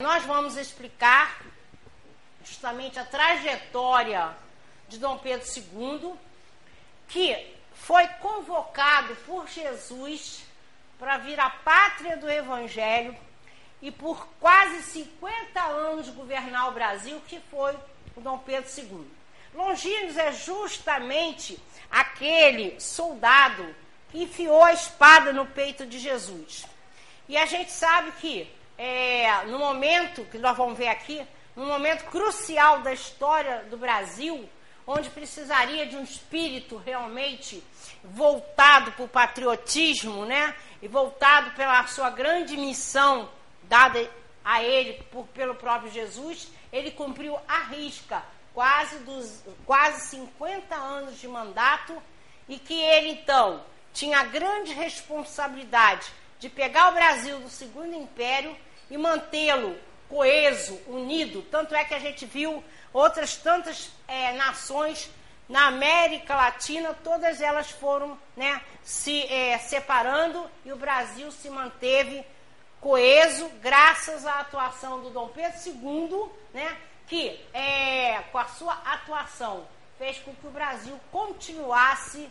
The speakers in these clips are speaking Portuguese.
Nós vamos explicar justamente a trajetória de Dom Pedro II, que foi convocado por Jesus para vir à pátria do Evangelho e por quase 50 anos governar o Brasil, que foi o Dom Pedro II. Longínquos é justamente aquele soldado que enfiou a espada no peito de Jesus. E a gente sabe que é, no momento que nós vamos ver aqui, num momento crucial da história do Brasil, onde precisaria de um espírito realmente voltado para o patriotismo, né? E voltado pela sua grande missão dada a ele por, pelo próprio Jesus, ele cumpriu a risca quase, dos, quase 50 anos de mandato e que ele então tinha a grande responsabilidade de pegar o Brasil do Segundo Império e mantê-lo coeso, unido. Tanto é que a gente viu outras tantas é, nações na América Latina, todas elas foram né, se é, separando e o Brasil se manteve coeso graças à atuação do Dom Pedro II, né, que é, com a sua atuação fez com que o Brasil continuasse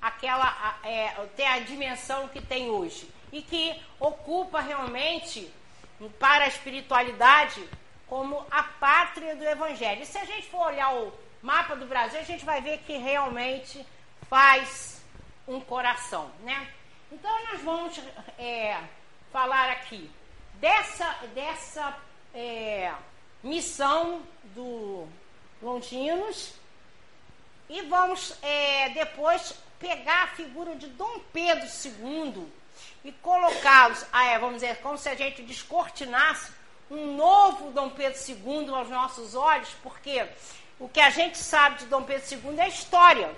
aquela é, ter a dimensão que tem hoje e que ocupa realmente para a espiritualidade como a pátria do Evangelho. E se a gente for olhar o mapa do Brasil, a gente vai ver que realmente faz um coração, né? Então nós vamos é, falar aqui dessa, dessa é, missão do Longinos e vamos é, depois pegar a figura de Dom Pedro II e colocá-los, ah, é, vamos dizer, como se a gente descortinasse um novo Dom Pedro II aos nossos olhos, porque o que a gente sabe de Dom Pedro II é a história,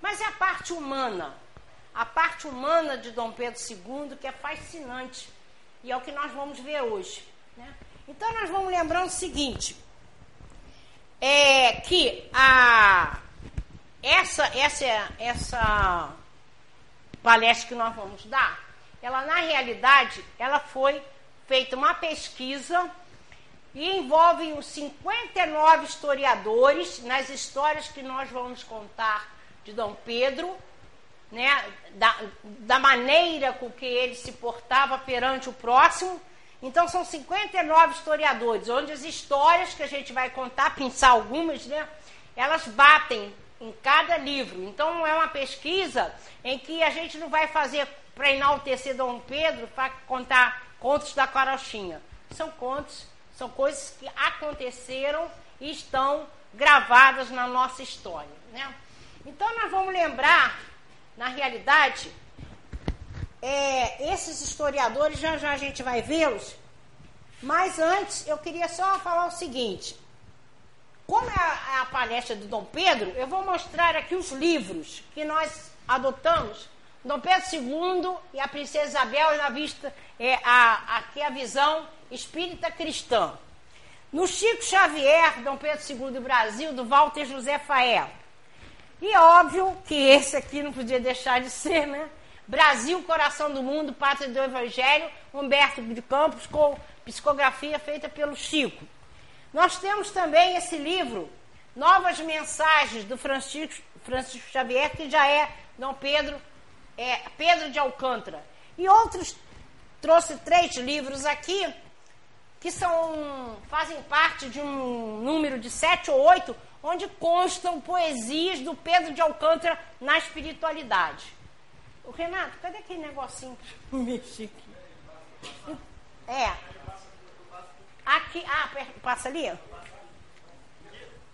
mas é a parte humana. A parte humana de Dom Pedro II que é fascinante e é o que nós vamos ver hoje. Né? Então nós vamos lembrando o seguinte, é que a, essa, essa, essa palestra que nós vamos dar ela na realidade, ela foi feita uma pesquisa e envolve os 59 historiadores nas histórias que nós vamos contar de Dom Pedro, né, da, da maneira com que ele se portava perante o próximo. Então são 59 historiadores, onde as histórias que a gente vai contar, pensar algumas, né, elas batem em cada livro. Então é uma pesquisa em que a gente não vai fazer para enaltecer Dom Pedro, para contar contos da carochinha. São contos, são coisas que aconteceram e estão gravadas na nossa história. Né? Então nós vamos lembrar, na realidade, é, esses historiadores, já já a gente vai vê-los, mas antes eu queria só falar o seguinte. Como é a, palestra do Dom Pedro, eu vou mostrar aqui os livros que nós adotamos Dom Pedro II e a princesa Isabel na vista é a, aqui a visão espírita cristã. No Chico Xavier, Dom Pedro II do Brasil, do Walter José Fael. E óbvio que esse aqui não podia deixar de ser, né? Brasil, Coração do Mundo, Pátria do Evangelho, Humberto de Campos, com psicografia feita pelo Chico. Nós temos também esse livro, Novas Mensagens, do Francisco, Francisco Xavier, que já é Dom Pedro é, Pedro de Alcântara. E outros, trouxe três livros aqui, que são, fazem parte de um número de sete ou oito, onde constam poesias do Pedro de Alcântara na espiritualidade. O Renato, cadê aquele negocinho que eu mexi aqui? É. Aqui, ah, passa ali?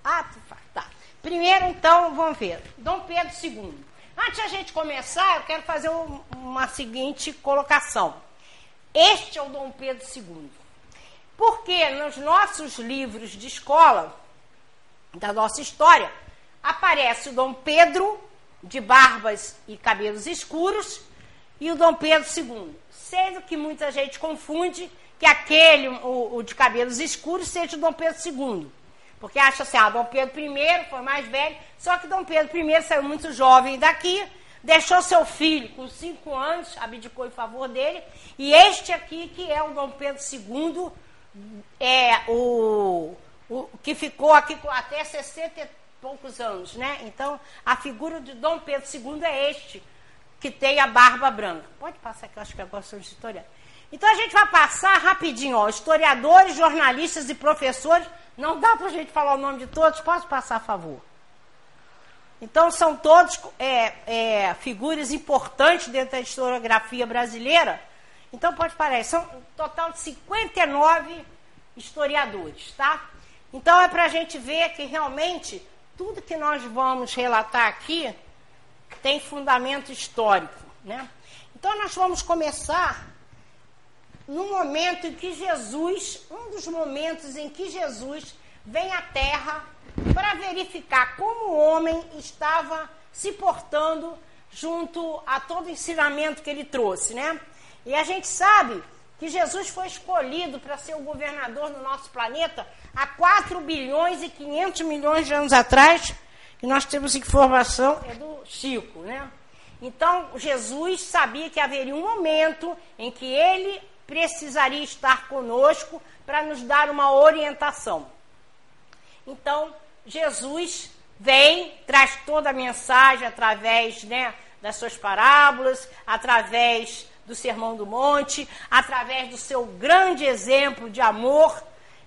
Ah, tá. Primeiro, então, vamos ver. Dom Pedro II. Antes de a gente começar, eu quero fazer um, uma seguinte colocação. Este é o Dom Pedro II. Porque nos nossos livros de escola, da nossa história, aparece o Dom Pedro de barbas e cabelos escuros e o Dom Pedro II. Sendo que muita gente confunde que aquele, o, o de cabelos escuros, seja o Dom Pedro II. Porque acha assim, ah, Dom Pedro I foi mais velho, só que Dom Pedro I saiu muito jovem daqui, deixou seu filho com cinco anos, abdicou em favor dele, e este aqui que é o Dom Pedro II é, o, o que ficou aqui até 60 e poucos anos, né? Então, a figura de Dom Pedro II é este, que tem a barba branca. Pode passar que eu acho que agora sou historiador. Então a gente vai passar rapidinho, ó, historiadores, jornalistas e professores. Não dá para a gente falar o nome de todos, pode passar, a favor. Então são todos é, é, figuras importantes dentro da historiografia brasileira. Então pode parar, são um total de 59 historiadores, tá? Então é para a gente ver que realmente tudo que nós vamos relatar aqui tem fundamento histórico, né? Então nós vamos começar no momento em que Jesus, um dos momentos em que Jesus vem à Terra para verificar como o homem estava se portando junto a todo o ensinamento que ele trouxe, né? E a gente sabe que Jesus foi escolhido para ser o governador do nosso planeta há 4 bilhões e 500 milhões de anos atrás, e nós temos informação é do Chico, né? Então, Jesus sabia que haveria um momento em que ele precisaria estar conosco para nos dar uma orientação. Então, Jesus vem, traz toda a mensagem através né, das suas parábolas, através do Sermão do Monte, através do seu grande exemplo de amor.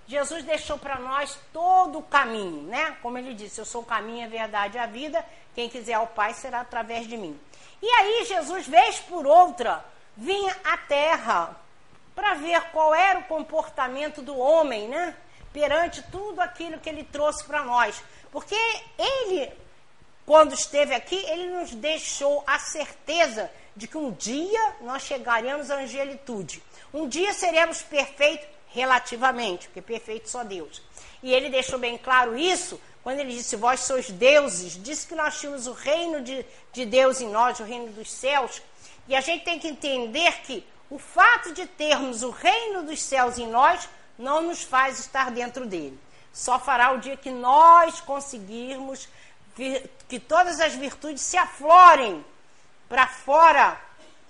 Jesus deixou para nós todo o caminho, né? Como ele disse, eu sou o caminho, a verdade e a vida. Quem quiser ao Pai será através de mim. E aí Jesus, vez por outra, vinha à terra para ver qual era o comportamento do homem, né? Perante tudo aquilo que ele trouxe para nós. Porque ele, quando esteve aqui, ele nos deixou a certeza de que um dia nós chegaremos à angelitude. Um dia seremos perfeitos relativamente, porque perfeito só Deus. E ele deixou bem claro isso quando ele disse: Vós sois deuses. Disse que nós tínhamos o reino de, de Deus em nós, o reino dos céus. E a gente tem que entender que o fato de termos o reino dos céus em nós não nos faz estar dentro dele. Só fará o dia que nós conseguirmos que todas as virtudes se aflorem para fora,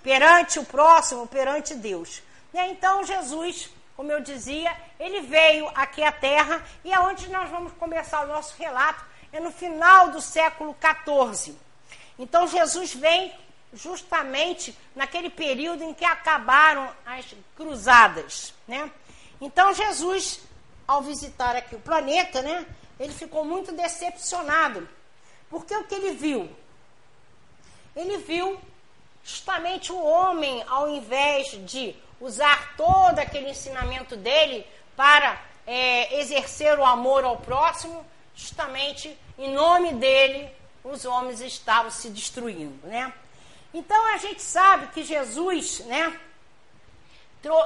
perante o próximo, perante Deus. Então Jesus, como eu dizia, ele veio aqui à Terra e aonde nós vamos começar o nosso relato é no final do século XIV. Então Jesus vem justamente naquele período em que acabaram as cruzadas, né? Então Jesus, ao visitar aqui o planeta, né, ele ficou muito decepcionado, porque o que ele viu? Ele viu justamente o homem, ao invés de usar todo aquele ensinamento dele para é, exercer o amor ao próximo, justamente em nome dele, os homens estavam se destruindo, né? Então a gente sabe que Jesus, né,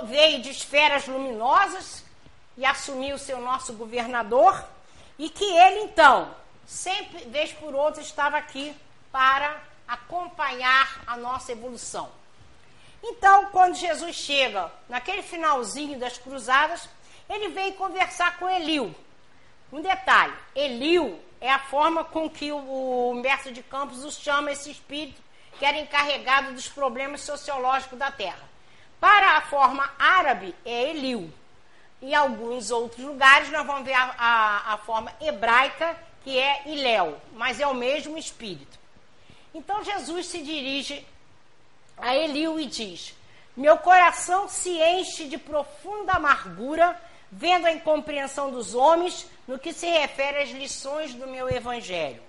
veio de esferas luminosas e assumiu ser o nosso governador e que ele então, sempre vez por outra, estava aqui para acompanhar a nossa evolução. Então, quando Jesus chega naquele finalzinho das cruzadas, ele veio conversar com Eliu. Um detalhe: Eliu é a forma com que o Humberto de Campos os chama esse espírito que era encarregado dos problemas sociológicos da terra. Para a forma árabe, é Eliu. Em alguns outros lugares, nós vamos ver a, a, a forma hebraica, que é Iléu, mas é o mesmo espírito. Então, Jesus se dirige a Eliu e diz: Meu coração se enche de profunda amargura, vendo a incompreensão dos homens no que se refere às lições do meu evangelho.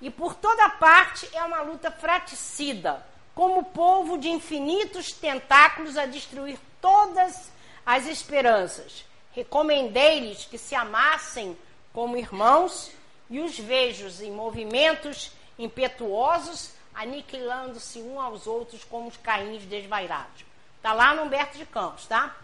E por toda parte é uma luta fraticida, como povo de infinitos tentáculos a destruir todas as esperanças. Recomendei-lhes que se amassem como irmãos e os vejo em movimentos impetuosos, aniquilando-se uns aos outros como os caíns desvairados. Está lá no Humberto de Campos, tá?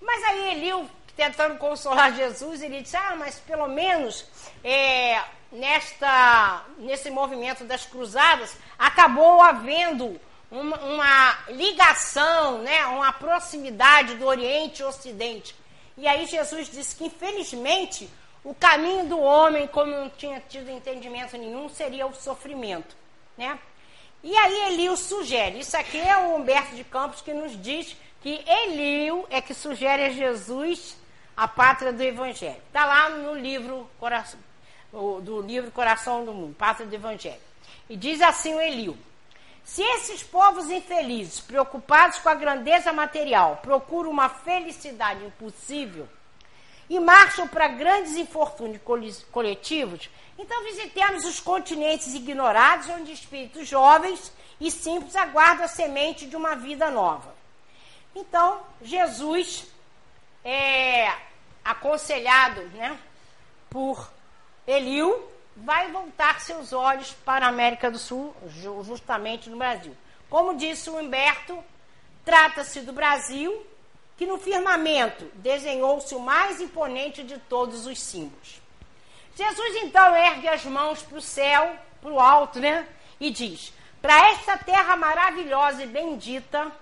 Mas aí Eliu, tentando consolar Jesus, ele disse: Ah, mas pelo menos é, nesta, nesse movimento das cruzadas, acabou havendo uma, uma, ligação, né, uma proximidade do Oriente e Ocidente. E aí Jesus disse que, infelizmente, o caminho do homem, como não tinha tido entendimento nenhum, seria o sofrimento. Né? E aí Eliu sugere, isso aqui é o Humberto de Campos que nos diz que Eliu é que sugere a Jesus a pátria do Evangelho. Está lá no livro Coração, do livro Coração do Mundo, Pátria do Evangelho. E diz assim o Eliu: Se esses povos infelizes, preocupados com a grandeza material, procuram uma felicidade impossível e marcham para grandes infortúnios coletivos, então visitemos os continentes ignorados, onde espíritos jovens e simples aguardam a semente de uma vida nova. Então, Jesus é aconselhado né, por Eliu, vai voltar seus olhos para a América do Sul, justamente no Brasil. Como disse o Humberto, trata-se do Brasil, que no firmamento desenhou-se o mais imponente de todos os símbolos. Jesus então ergue as mãos para o céu, para o alto, né? E diz: Para esta terra maravilhosa e bendita,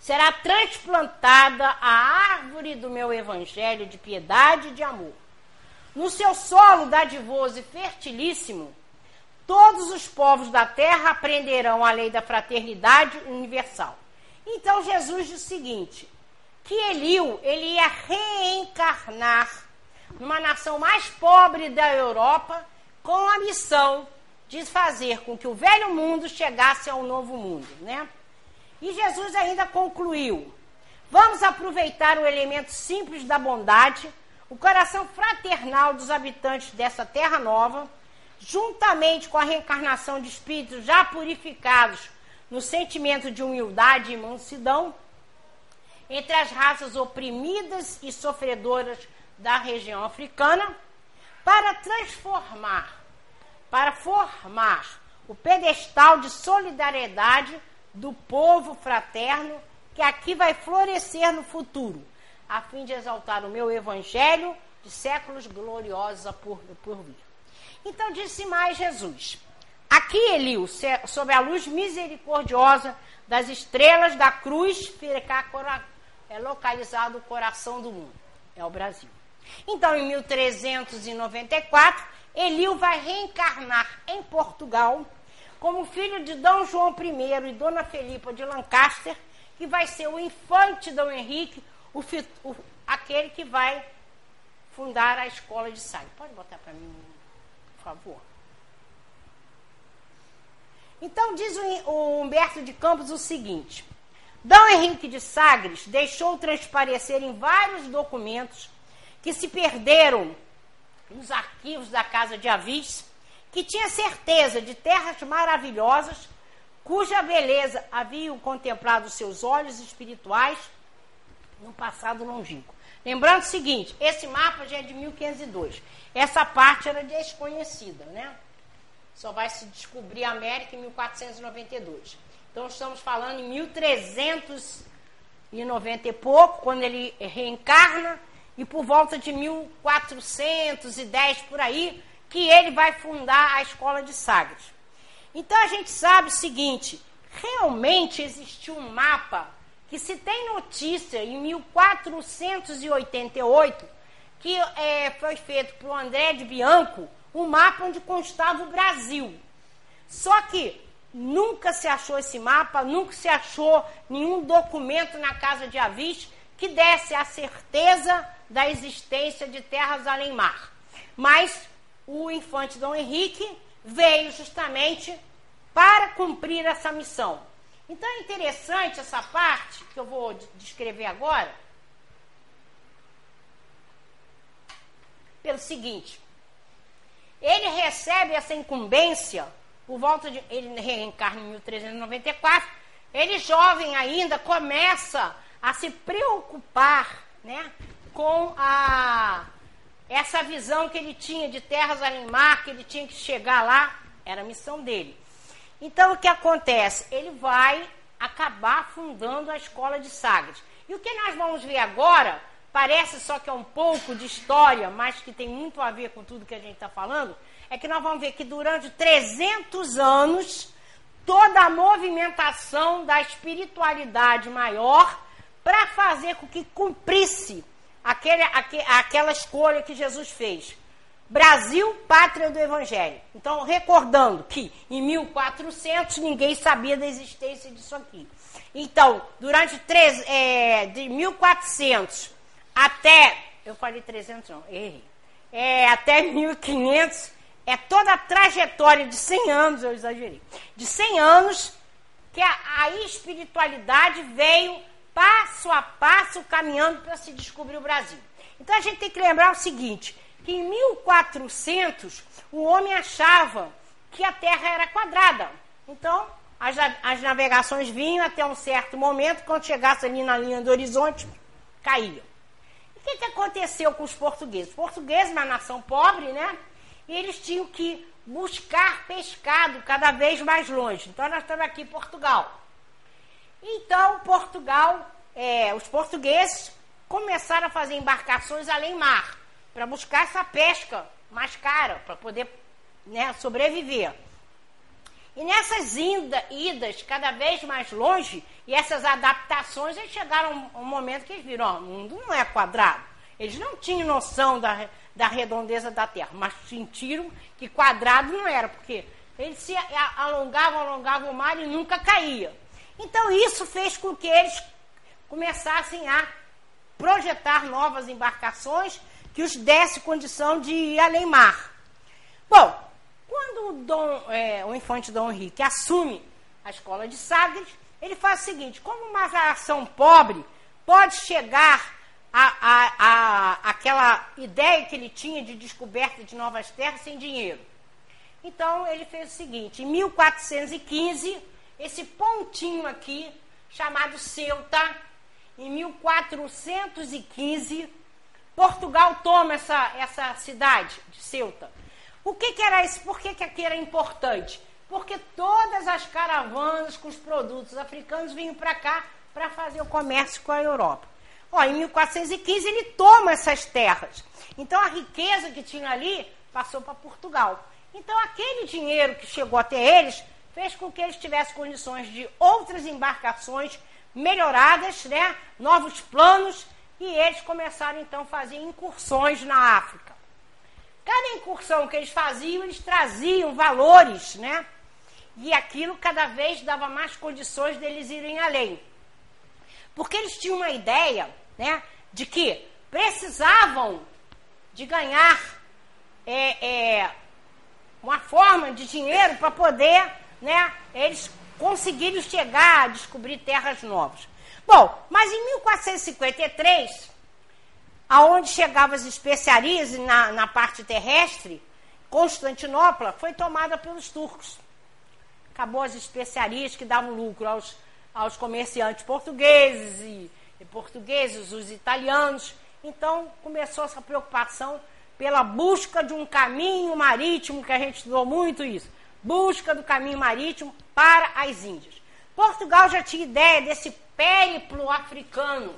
será transplantada a árvore do meu evangelho de piedade e de amor. No seu solo dadivoso e fertilíssimo, todos os povos da terra aprenderão a lei da fraternidade universal. Então Jesus diz o seguinte: que Eliu ele ia reencarnar numa nação mais pobre da Europa com a missão de fazer com que o velho mundo chegasse ao novo mundo, né? E Jesus ainda concluiu: vamos aproveitar o elemento simples da bondade, o coração fraternal dos habitantes dessa terra nova, juntamente com a reencarnação de espíritos já purificados no sentimento de humildade e mansidão, entre as raças oprimidas e sofredoras da região africana, para transformar, para formar o pedestal de solidariedade do povo fraterno que aqui vai florescer no futuro, a fim de exaltar o meu evangelho de séculos gloriosos por, por vir. Então disse mais Jesus: Aqui, Eliu, sob a luz misericordiosa das estrelas da cruz, é localizado o coração do mundo, é o Brasil. Então, em 1394, Eliu vai reencarnar em Portugal como filho de Dom João I e Dona Felipa de Lancaster, que vai ser o infante Dom Henrique, o, o, aquele que vai fundar a escola de sangue. Pode botar para mim, por favor. Então diz o, o Humberto de Campos o seguinte: Dom Henrique de Sagres deixou transparecer em vários documentos que se perderam nos arquivos da Casa de Avis que tinha certeza de terras maravilhosas, cuja beleza haviam contemplado seus olhos espirituais no passado longínquo. Lembrando o seguinte, esse mapa já é de 1502. Essa parte era desconhecida, né? Só vai se descobrir a América em 1492. Então estamos falando em 1390 e pouco, quando ele reencarna, e por volta de 1410 por aí, que ele vai fundar a escola de Sagres. Então a gente sabe o seguinte: realmente existiu um mapa que se tem notícia em 1488 que é, foi feito por André de Bianco, um mapa onde constava o Brasil. Só que nunca se achou esse mapa, nunca se achou nenhum documento na Casa de Avis que desse a certeza da existência de terras além mar. Mas o infante Dom Henrique veio justamente para cumprir essa missão. Então é interessante essa parte que eu vou descrever agora. Pelo seguinte, ele recebe essa incumbência por volta de. Ele reencarna em 1394. Ele, jovem ainda, começa a se preocupar né, com a essa visão que ele tinha de terras além mar, que ele tinha que chegar lá, era a missão dele. Então o que acontece? Ele vai acabar fundando a escola de Sagres. E o que nós vamos ver agora, parece só que é um pouco de história, mas que tem muito a ver com tudo que a gente está falando, é que nós vamos ver que durante 300 anos, toda a movimentação da espiritualidade maior para fazer com que cumprisse aquele, aquela escolha que Jesus fez. Brasil, pátria do Evangelho. Então, recordando que em 1400 ninguém sabia da existência disso aqui. Então, durante três, é, de 1400 até, eu falei 300 não, errei, é, até 1500, é toda a trajetória de 100 anos, eu exagerei, de 100 anos que a, a espiritualidade veio passo a passo caminhando para se descobrir o Brasil. Então a gente tem que lembrar o seguinte, que em 1400 o homem achava que a Terra era quadrada. Então as, as navegações vinham até um certo momento, quando chegasse ali na linha do horizonte, caíam. O que, que aconteceu com os portugueses? Os portugueses, uma nação pobre, né? E eles tinham que buscar pescado cada vez mais longe. Então, nós estamos aqui em Portugal. Então, Portugal, é, os portugueses começaram a fazer embarcações além mar para buscar essa pesca mais cara, para poder né, sobreviver. E nessas inda, idas cada vez mais longe, e essas adaptações, eles chegaram a um momento que eles viram, ó, o mundo não é quadrado. Eles não tinham noção da, da redondeza da Terra, mas sentiram que quadrado não era, porque eles se alongavam, alongavam o mar e nunca caía. Então isso fez com que eles começassem a projetar novas embarcações que os desse condição de ir além mar. Bom, quando o, Dom, é, o infante Dom Henrique assume a escola de Sagres, ele faz o seguinte: como uma nação pobre pode chegar a, a, a, aquela ideia que ele tinha de descoberta de novas terras sem dinheiro? Então ele fez o seguinte: em 1415, esse pontinho aqui, chamado Ceuta, em 1415, Portugal toma essa, essa cidade de Ceuta. O que, que era isso? Por que, que aqui era importante? Porque todas as caravanas com os produtos africanos vinham para cá para fazer o comércio com a Europa. Ó, em 1415 ele toma essas terras. Então a riqueza que tinha ali passou para Portugal. Então aquele dinheiro que chegou até eles fez com que eles tivessem condições de outras embarcações melhoradas, né? novos planos, e eles começaram então a fazer incursões na África. Cada incursão que eles faziam, eles traziam valores, né? E aquilo cada vez dava mais condições deles irem além. Porque eles tinham uma ideia, né? De que precisavam de ganhar é, é, uma forma de dinheiro para poder, né? Eles conseguirem chegar a descobrir terras novas. Bom, mas em 1453 aonde chegavam as especiarias na, na parte terrestre, Constantinopla foi tomada pelos turcos. Acabou as especiarias que davam lucro aos, aos comerciantes portugueses e, e portugueses, os italianos. Então começou essa preocupação pela busca de um caminho marítimo, que a gente estudou muito isso, busca do caminho marítimo para as Índias. Portugal já tinha ideia desse périplo africano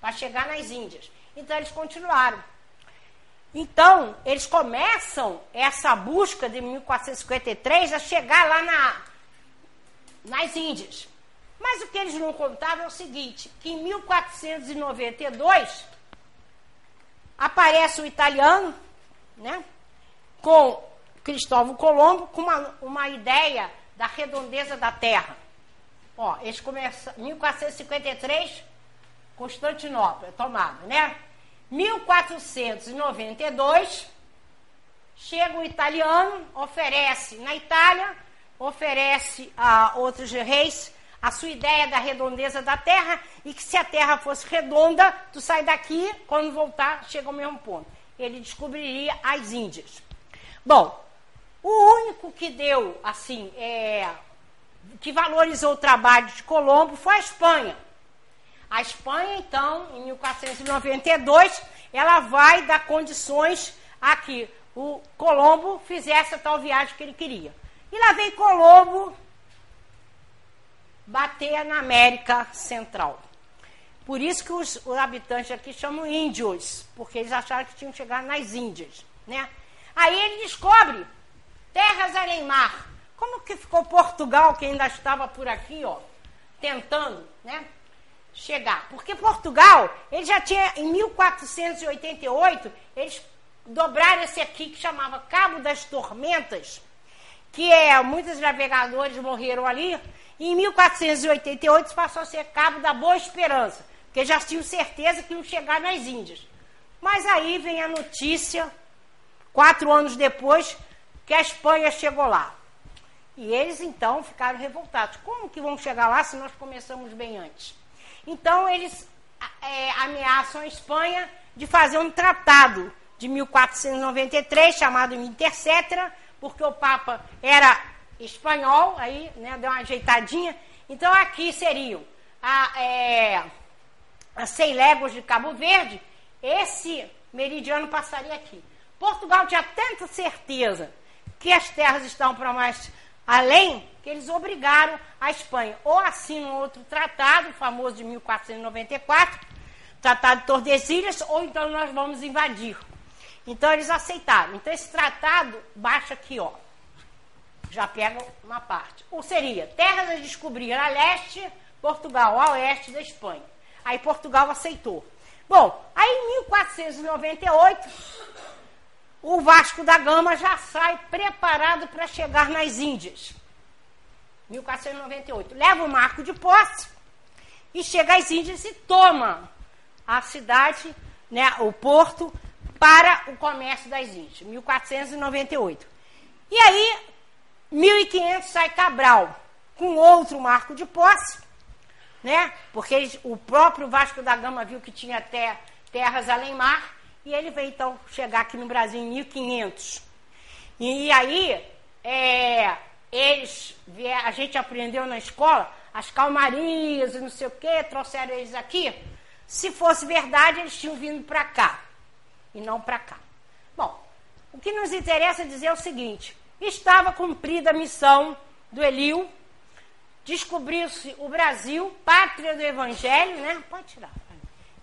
para chegar nas Índias. Então eles continuaram. Então, eles começam essa busca de 1453 a chegar lá na, nas Índias. Mas o que eles não contavam é o seguinte, que em 1492 aparece o italiano, né, com Cristóvão Colombo, com uma, uma ideia da redondeza da Terra. Ó, eles começam, 1453, Constantinopla, tomada, né? 1492, chega o italiano, oferece na Itália, oferece a outros reis a sua ideia da redondeza da terra e que se a terra fosse redonda, tu sai daqui, quando voltar, chega ao mesmo ponto. Ele descobriria as Índias. Bom, o único que deu, assim, é, que valorizou o trabalho de Colombo foi a Espanha. A Espanha, então, em 1492, ela vai dar condições a que o Colombo fizesse a tal viagem que ele queria. E lá vem Colombo bater na América Central. Por isso que os, os, habitantes aqui chamam índios, porque eles acharam que tinham chegar nas Índias, né? Aí ele descobre terras além mar. Como que ficou Portugal, que ainda estava por aqui, ó, tentando, né? chegar. Porque Portugal, ele já tinha, em 1488, eles dobraram esse aqui que chamava Cabo das Tormentas, que é muitos navegadores morreram ali. E em 1488 passou a ser Cabo da Boa Esperança, porque já tinham certeza que iam chegar nas Índias. Mas aí vem a notícia, quatro anos depois, que a Espanha chegou lá. E eles então ficaram revoltados. Como que vão chegar lá se nós começamos bem antes? Então eles é, ameaçam a Espanha de fazer um tratado de 1493 chamado Intercetra, porque o Papa era espanhol, aí né, deu uma ajeitadinha. Então aqui seriam a, é, a 100 léguas de Cabo Verde, esse meridiano passaria aqui. Portugal tinha tanta certeza que as terras estão para mais além, que eles obrigaram a Espanha ou assinam outro tratado, famoso de 1494, Tratado de Tordesilhas, ou então nós vamos invadir. Então eles aceitaram. Então esse tratado baixa aqui, ó. Já pega uma parte. Ou seria terras a descobrir a leste, Portugal a oeste da Espanha. Aí Portugal aceitou. Bom, aí em 1498, o Vasco da Gama já sai preparado para chegar nas Índias. 1498. Leva o marco de posse e chega às Índias e toma a cidade, né, o porto, para o comércio das Índias. 1498. E aí, 1500 sai Cabral com outro marco de posse né? Porque eles, o próprio Vasco da Gama viu que tinha até terras além mar e ele veio então chegar aqui no Brasil em 1500. E, aí, é, eles, a gente aprendeu na escola as calmarias e não sei o quê, trouxeram eles aqui. Se fosse verdade, eles tinham vindo para cá e não para cá. Bom, o que nos interessa dizer é o seguinte: estava cumprida a missão do Eliu descobriu-se o Brasil, pátria do Evangelho, né? Pode tirar.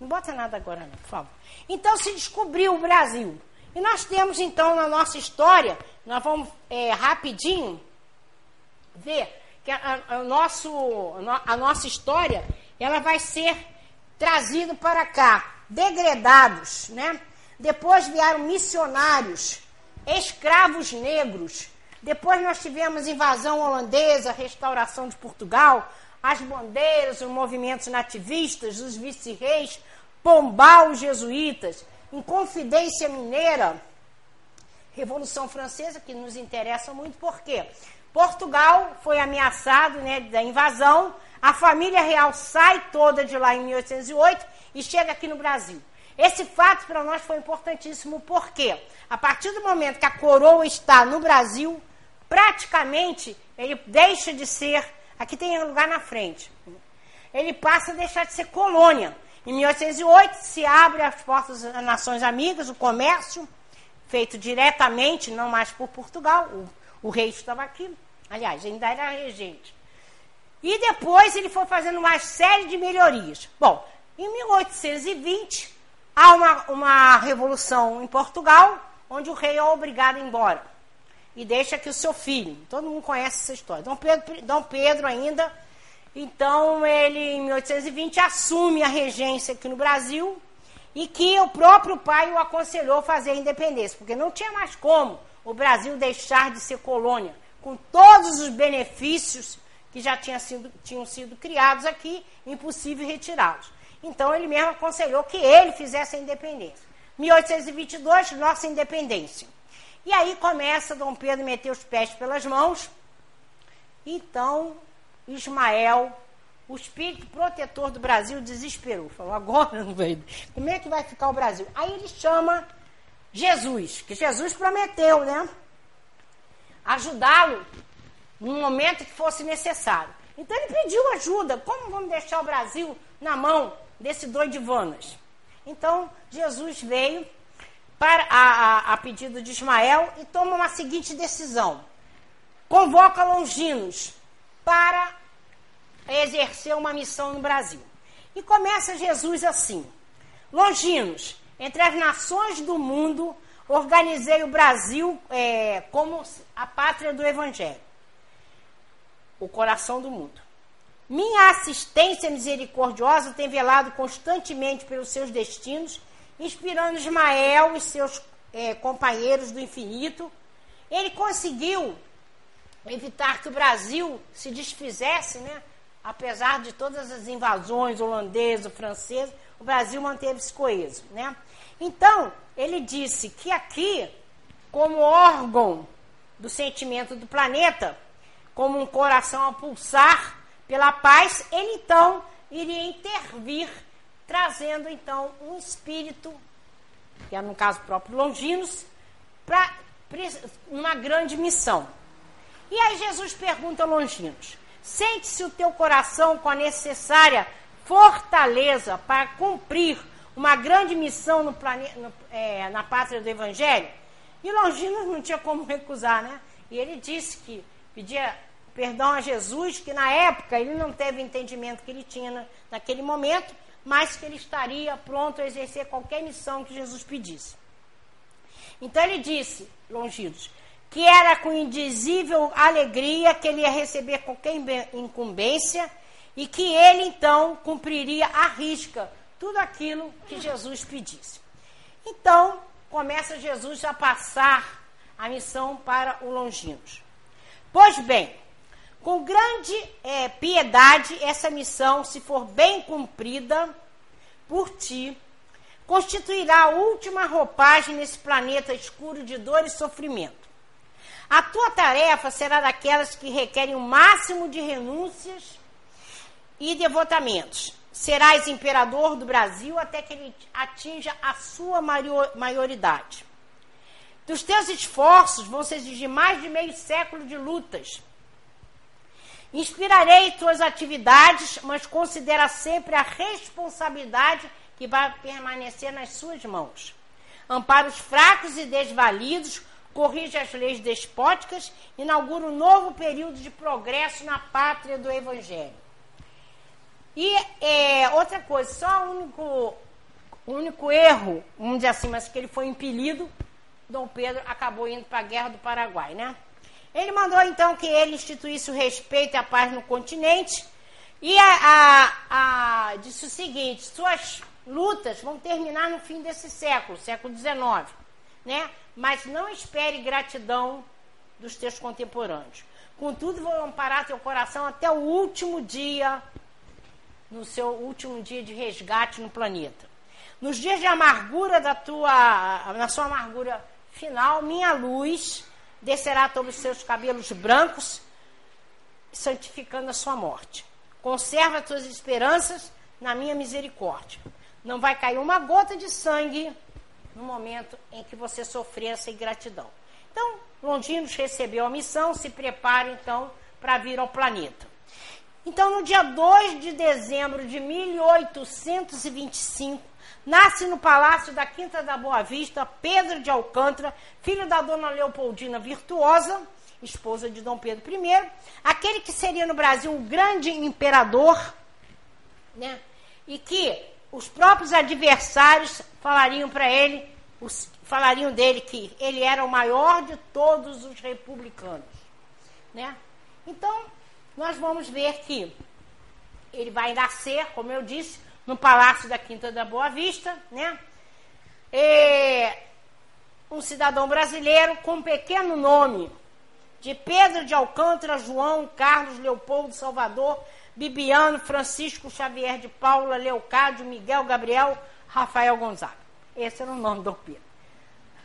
Não bota nada agora, não, por favor. Então se descobriu o Brasil. E nós temos, então, na nossa história, nós vamos é, rapidinho ver que a, a, a, nosso, a nossa história ela vai ser trazida para cá, degredados, né? Depois vieram missionários, escravos negros, depois nós tivemos invasão holandesa, restauração de Portugal, as bandeiras, os movimentos nativistas, os vice-reis, Pombal, os jesuítas, Inconfidência Mineira, Revolução Francesa, que nos interessa muito, porque Portugal foi ameaçado né, da invasão, a família real sai toda de lá em 1808 e chega aqui no Brasil. Esse fato para nós foi importantíssimo, porque a partir do momento que a coroa está no Brasil, praticamente ele deixa de ser. Aqui tem lugar na frente. Ele passa a deixar de ser colônia. Em 1808 se abre as portas das Nações Amigas, o comércio, feito diretamente, não mais por Portugal. O, o rei estava aqui. Aliás, ainda era regente. E depois ele foi fazendo uma série de melhorias. Bom, em 1820 há uma, uma revolução em Portugal, onde o rei é obrigado a ir embora e deixa aqui o seu filho. Todo mundo conhece essa história. Dom Pedro, Dom Pedro ainda, então ele em 1820 assume a regência aqui no Brasil e que o próprio pai o aconselhou a fazer a independência, porque não tinha mais como o Brasil deixar de ser colônia, com todos os benefícios que já tinha sido, tinham sido criados aqui, impossível retirá-los. Então ele mesmo aconselhou que ele fizesse a independência. 1822, nossa independência. E aí começa Dom Pedro meter os pés pelas mãos. Então, Ismael, o espírito protetor do Brasil, desesperou. Falou, agora não vai. Como é que vai ficar o Brasil? Aí ele chama Jesus, que Jesus prometeu, né? Ajudá-lo no momento que fosse necessário. Então ele pediu ajuda. Como vamos deixar o Brasil na mão desse doidivanas? Então Jesus veio para a, a, a pedido de Ismael e toma uma seguinte decisão: convoca Longinos para exercer uma missão no Brasil. E começa Jesus assim: Longinos, entre as nações do mundo, organizei o Brasil é, como a pátria do Evangelho, o coração do mundo. Minha assistência misericordiosa tem velado constantemente pelos seus destinos inspirando Ismael e seus é, companheiros do infinito. Ele conseguiu evitar que o Brasil se desfizesse, né? Apesar de todas as invasões holandesas, francesas, o Brasil manteve-se coeso. Né? Então, ele disse que aqui, como órgão do sentimento do planeta, como um coração a pulsar pela paz, ele então iria intervir, trazendo então um espírito, que é no caso próprio Longinos, para uma grande missão. E aí Jesus pergunta a Longinos: sente-se o teu coração com a necessária fortaleza para cumprir uma grande missão no planeta, no, é, na pátria do Evangelho? E Longinos não tinha como recusar, né? E ele disse que pedia perdão a Jesus, que na época ele não teve o entendimento que ele tinha na, naquele momento, mas que ele estaria pronto a exercer qualquer missão que Jesus pedisse. Então ele disse, Longinos, que era com indizível alegria que ele ia receber qualquer incumbência e que ele então cumpriria à risca tudo aquilo que Jesus pedisse. Então, começa Jesus a passar a missão para o Longinos. Pois bem, com grande é, piedade, essa missão, se for bem cumprida por ti, constituirá a última roupagem nesse planeta escuro de dor e sofrimento. A tua tarefa será daquelas que requerem o máximo de renúncias e devotamentos. Serás imperador do Brasil até que ele atinja a sua maioridade. Dos teus esforços vão se exigir mais de meio século de lutas Inspirarei tuas atividades, mas considera sempre a responsabilidade que vai permanecer nas suas mãos. Ampara os fracos e desvalidos, corrige as leis despóticas, inaugura um novo período de progresso na pátria do Evangelho. E é, outra coisa, só o único, único erro, vamos dizer assim, mas que ele foi impelido, Dom Pedro acabou indo para a Guerra do Paraguai, né? Ele mandou então que ele instituísse o respeito e a paz no continente e a, a, a, disse o seguinte: suas lutas vão terminar no fim desse século, século XIX, né? Mas não espere gratidão dos teus contemporâneos. Contudo, vou amparar teu coração até o último dia, no seu último dia de resgate no planeta. Nos dias de amargura da tua, na sua amargura final, minha luz descerá sobre os seus cabelos brancos, santificando a sua morte. Conserva as tuas esperanças na minha misericórdia. Não vai cair uma gota de sangue no momento em que você sofrer essa ingratidão. Então, Longinos recebeu a missão, se prepara então para vir ao planeta. Então, no dia 2 de dezembro de 1825, Nasce no palácio da Quinta da Boa Vista Pedro de Alcântara, filho da dona Leopoldina Virtuosa, esposa de Dom Pedro I, aquele que seria no Brasil um grande imperador, né? E que os próprios adversários falariam para ele, os, falariam dele que ele era o maior de todos os republicanos, né? Então, nós vamos ver que ele vai nascer, como eu disse, no Palácio da Quinta da Boa Vista, né? Um cidadão brasileiro com um pequeno nome de Pedro de Alcântara, João, Carlos, Leopoldo, Salvador, Bibiano, Francisco Xavier de Paula, Leocádio, Miguel, Gabriel, Rafael Gonzaga. Esse era o nome do Dom Pedro.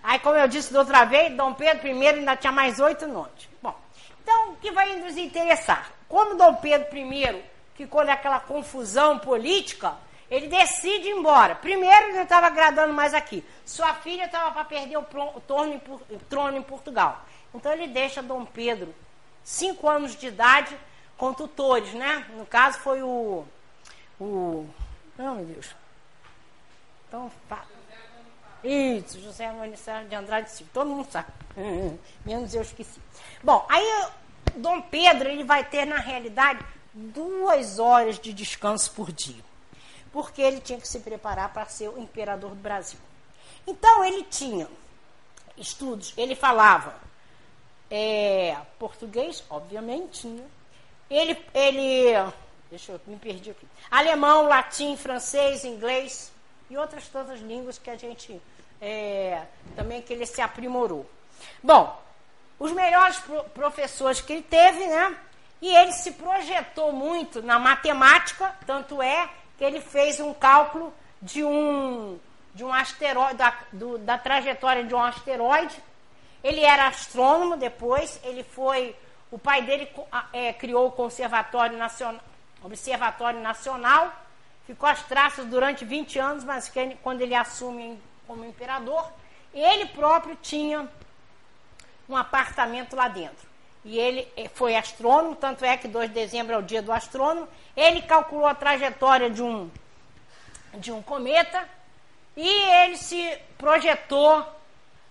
Aí, como eu disse da outra vez, Dom Pedro I ainda tinha mais oito nomes. Bom, então, o que vai nos interessar? Como Dom Pedro I ficou naquela confusão política, ele decide ir embora. Primeiro, ele estava agradando mais aqui. Sua filha estava para perder o trono em Portugal. Então, ele deixa Dom Pedro, cinco anos de idade, com tutores, né? No caso, foi o. o não, meu Deus. Então, pá. Isso, José Manicério de Andrade Silva. Todo mundo sabe. Menos eu esqueci. Bom, aí Dom Pedro ele vai ter, na realidade, duas horas de descanso por dia porque ele tinha que se preparar para ser o imperador do Brasil. Então ele tinha estudos, ele falava é, português, obviamente, né? Ele, ele, deixa eu me perdi aqui, alemão, latim, francês, inglês e outras tantas línguas que a gente é, também que ele se aprimorou. Bom, os melhores pro, professores que ele teve, né? E ele se projetou muito na matemática, tanto é que ele fez um cálculo de um, de um asteroide, da, do, da trajetória de um asteroide. Ele era astrônomo depois, ele foi. O pai dele é, criou o Conservatório Nacional, Observatório Nacional, ficou às traças durante 20 anos, mas quando ele assume como imperador, ele próprio tinha um apartamento lá dentro. E ele eh, foi astrônomo, tanto é que 2 de dezembro é o dia do astrônomo. Ele calculou a trajetória de um, de um cometa e ele se projetou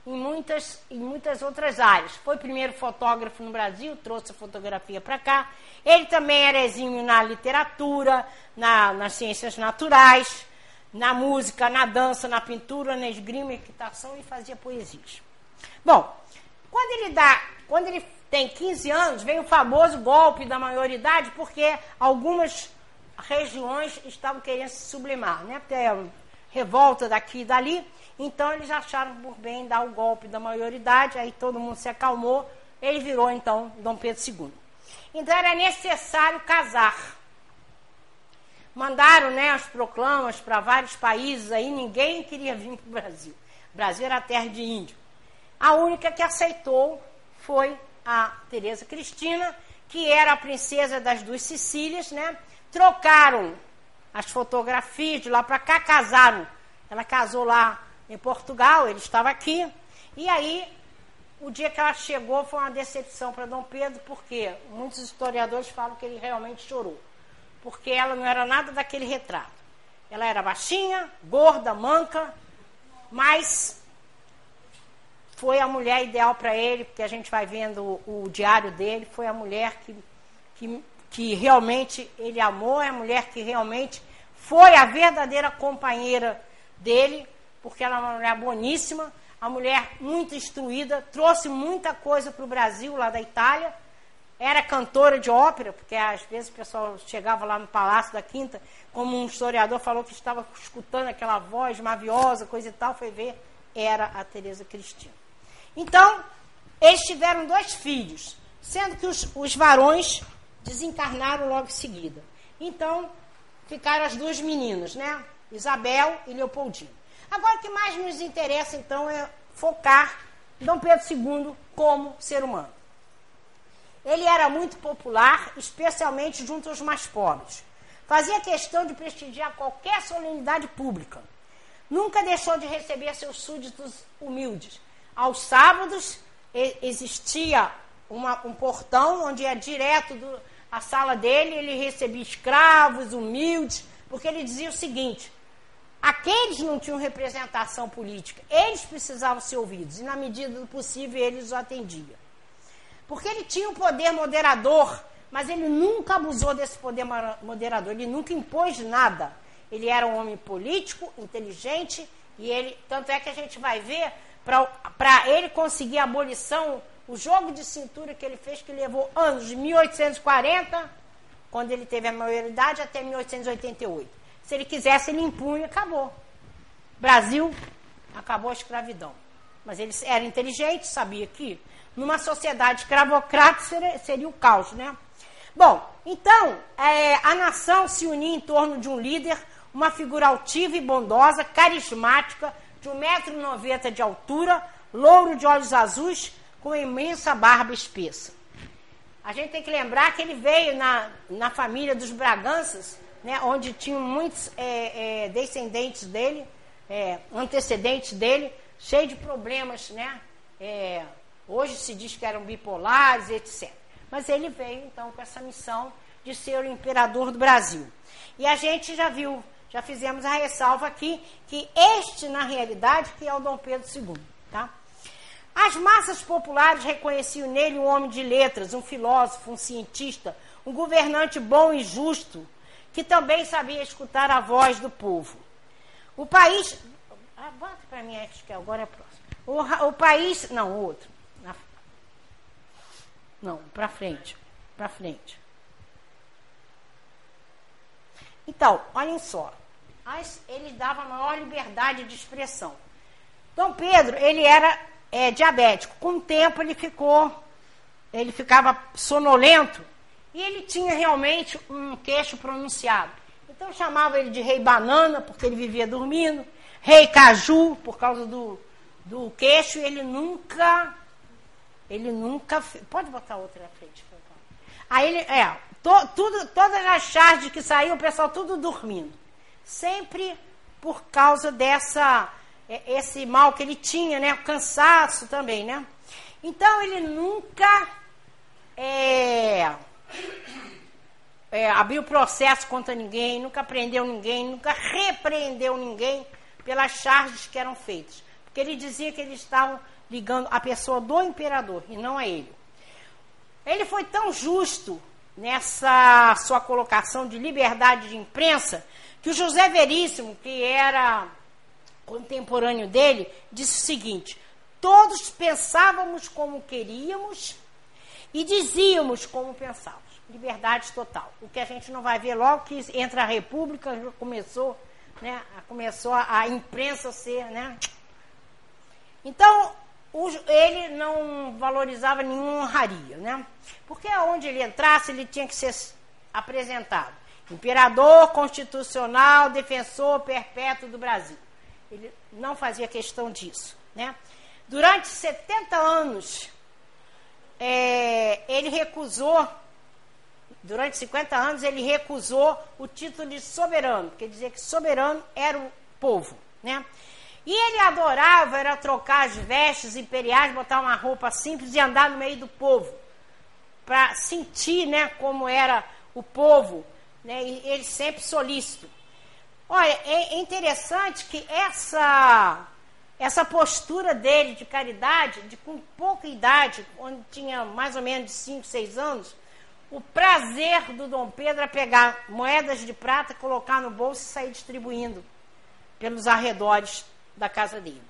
em muitas, em muitas outras áreas. Foi primeiro fotógrafo no Brasil, trouxe a fotografia para cá. Ele também era exímio na literatura, na, nas ciências naturais, na música, na dança, na pintura, na esgrima, equitação e fazia poesias. Bom, quando ele dá, quando ele tem 15 anos, vem o famoso golpe da maioridade, porque algumas regiões estavam querendo se sublimar, né? Porque revolta daqui e dali. Então eles acharam por bem dar o golpe da maioridade, aí todo mundo se acalmou, ele virou então Dom Pedro II. Então era necessário casar. Mandaram né, as proclamas para vários países aí, ninguém queria vir para o Brasil. O Brasil era terra de índio. A única que aceitou foi a Teresa Cristina, que era a princesa das duas Sicílias, né? Trocaram as fotografias de lá para cá, casaram. Ela casou lá em Portugal, ele estava aqui. E aí, o dia que ela chegou foi uma decepção para Dom Pedro, porque muitos historiadores falam que ele realmente chorou. Porque ela não era nada daquele retrato. Ela era baixinha, gorda, manca, mas foi a mulher ideal para ele, porque a gente vai vendo o, o, diário dele, foi a mulher que, que, que realmente ele amou, é a mulher que realmente foi a verdadeira companheira dele, porque ela é uma mulher boníssima, a mulher muito instruída, trouxe muita coisa para o Brasil, lá da Itália, era cantora de ópera, porque às vezes o pessoal chegava lá no Palácio da Quinta, como um historiador falou que estava escutando aquela voz maviosa, coisa e tal, foi ver, era a Teresa Cristina. Então, eles tiveram dois filhos, sendo que os, os varões desencarnaram logo em seguida. Então, ficaram as duas meninas, né? Isabel e Leopoldina. Agora, o que mais nos interessa, então, é focar Dom Pedro II como ser humano. Ele era muito popular, especialmente junto aos mais pobres. Fazia questão de prestigiar qualquer solenidade pública. Nunca deixou de receber seus súditos humildes, aos sábados existia uma, um portão onde ia direto do, a sala dele, ele recebia escravos, humildes, porque ele dizia o seguinte: aqueles não tinham representação política, eles precisavam ser ouvidos, e na medida do possível eles os atendiam. Porque ele tinha um poder moderador, mas ele nunca abusou desse poder moderador, ele nunca impôs nada. Ele era um homem político, inteligente, e ele, tanto é que a gente vai ver para ele conseguir a abolição, o jogo de cintura que ele fez, que levou anos, de 1840, quando ele teve a maioridade, até 1888. Se ele quisesse, ele impunha, acabou. Brasil, acabou a escravidão. Mas ele era inteligente, sabia que numa sociedade escravocrata seria, seria o caos, né? Bom, então, é, a nação se unia em torno de um líder, uma figura altiva e bondosa, carismática, de 1,90m de altura, louro de olhos azuis, com imensa barba espessa. A gente tem que lembrar que ele veio na, na família dos Braganças, né, onde tinham muitos é, é, descendentes dele, é, antecedentes dele, cheio de problemas, né? É, hoje se diz que eram bipolares, etc. Mas ele veio então com essa missão de ser o imperador do Brasil. E a gente já viu já fizemos a ressalva aqui que este, na realidade, que é o Dom Pedro II. Tá? As massas populares reconheciam nele um homem de letras, um filósofo, um cientista, um governante bom e justo, que também sabia escutar a voz do povo. O país. Ah, bota para mim, acho que agora é próximo. O, o país. Não, outro. Não, para frente. Para frente. Então, olhem só mas ele dava maior liberdade de expressão. Dom Pedro, ele era é, diabético. Com o tempo ele ficou, ele ficava sonolento e ele tinha realmente um queixo pronunciado. Então chamava ele de rei banana, porque ele vivia dormindo, rei caju, por causa do, do queixo, ele nunca. Ele nunca. Pode botar outra na frente, por favor. Aí ele. É, to, tudo, todas as charges que saíam, o pessoal tudo dormindo. Sempre por causa dessa. É, esse mal que ele tinha, né? O cansaço também, né? Então ele nunca. É, é, abriu processo contra ninguém, nunca prendeu ninguém, nunca repreendeu ninguém pelas charges que eram feitas. Porque ele dizia que eles estavam ligando a pessoa do imperador e não a ele. Ele foi tão justo nessa sua colocação de liberdade de imprensa que o José Veríssimo, que era contemporâneo dele, disse o seguinte: todos pensávamos como queríamos e dizíamos como pensávamos liberdade total. O que a gente não vai ver logo que entra a República, começou, né, começou a, imprensa ser, né? Então, ele não valorizava nenhuma honraria, né? Porque onde ele entrasse, ele tinha que ser apresentado. Imperador constitucional, defensor perpétuo do Brasil. Ele não fazia questão disso, né? Durante 70 anos, é, ele recusou durante 50 anos, ele recusou o título de soberano, quer dizer que soberano era o povo, né? E ele adorava era trocar as vestes imperiais, botar uma roupa simples e andar no meio do povo, para sentir, né, como era o povo, né? E ele sempre solícito. Olha, é interessante que essa essa postura dele de caridade, de com pouca idade, onde tinha mais ou menos de 5, 6 anos, o prazer do Dom Pedro é pegar moedas de prata, colocar no bolso e sair distribuindo pelos arredores da casa dele.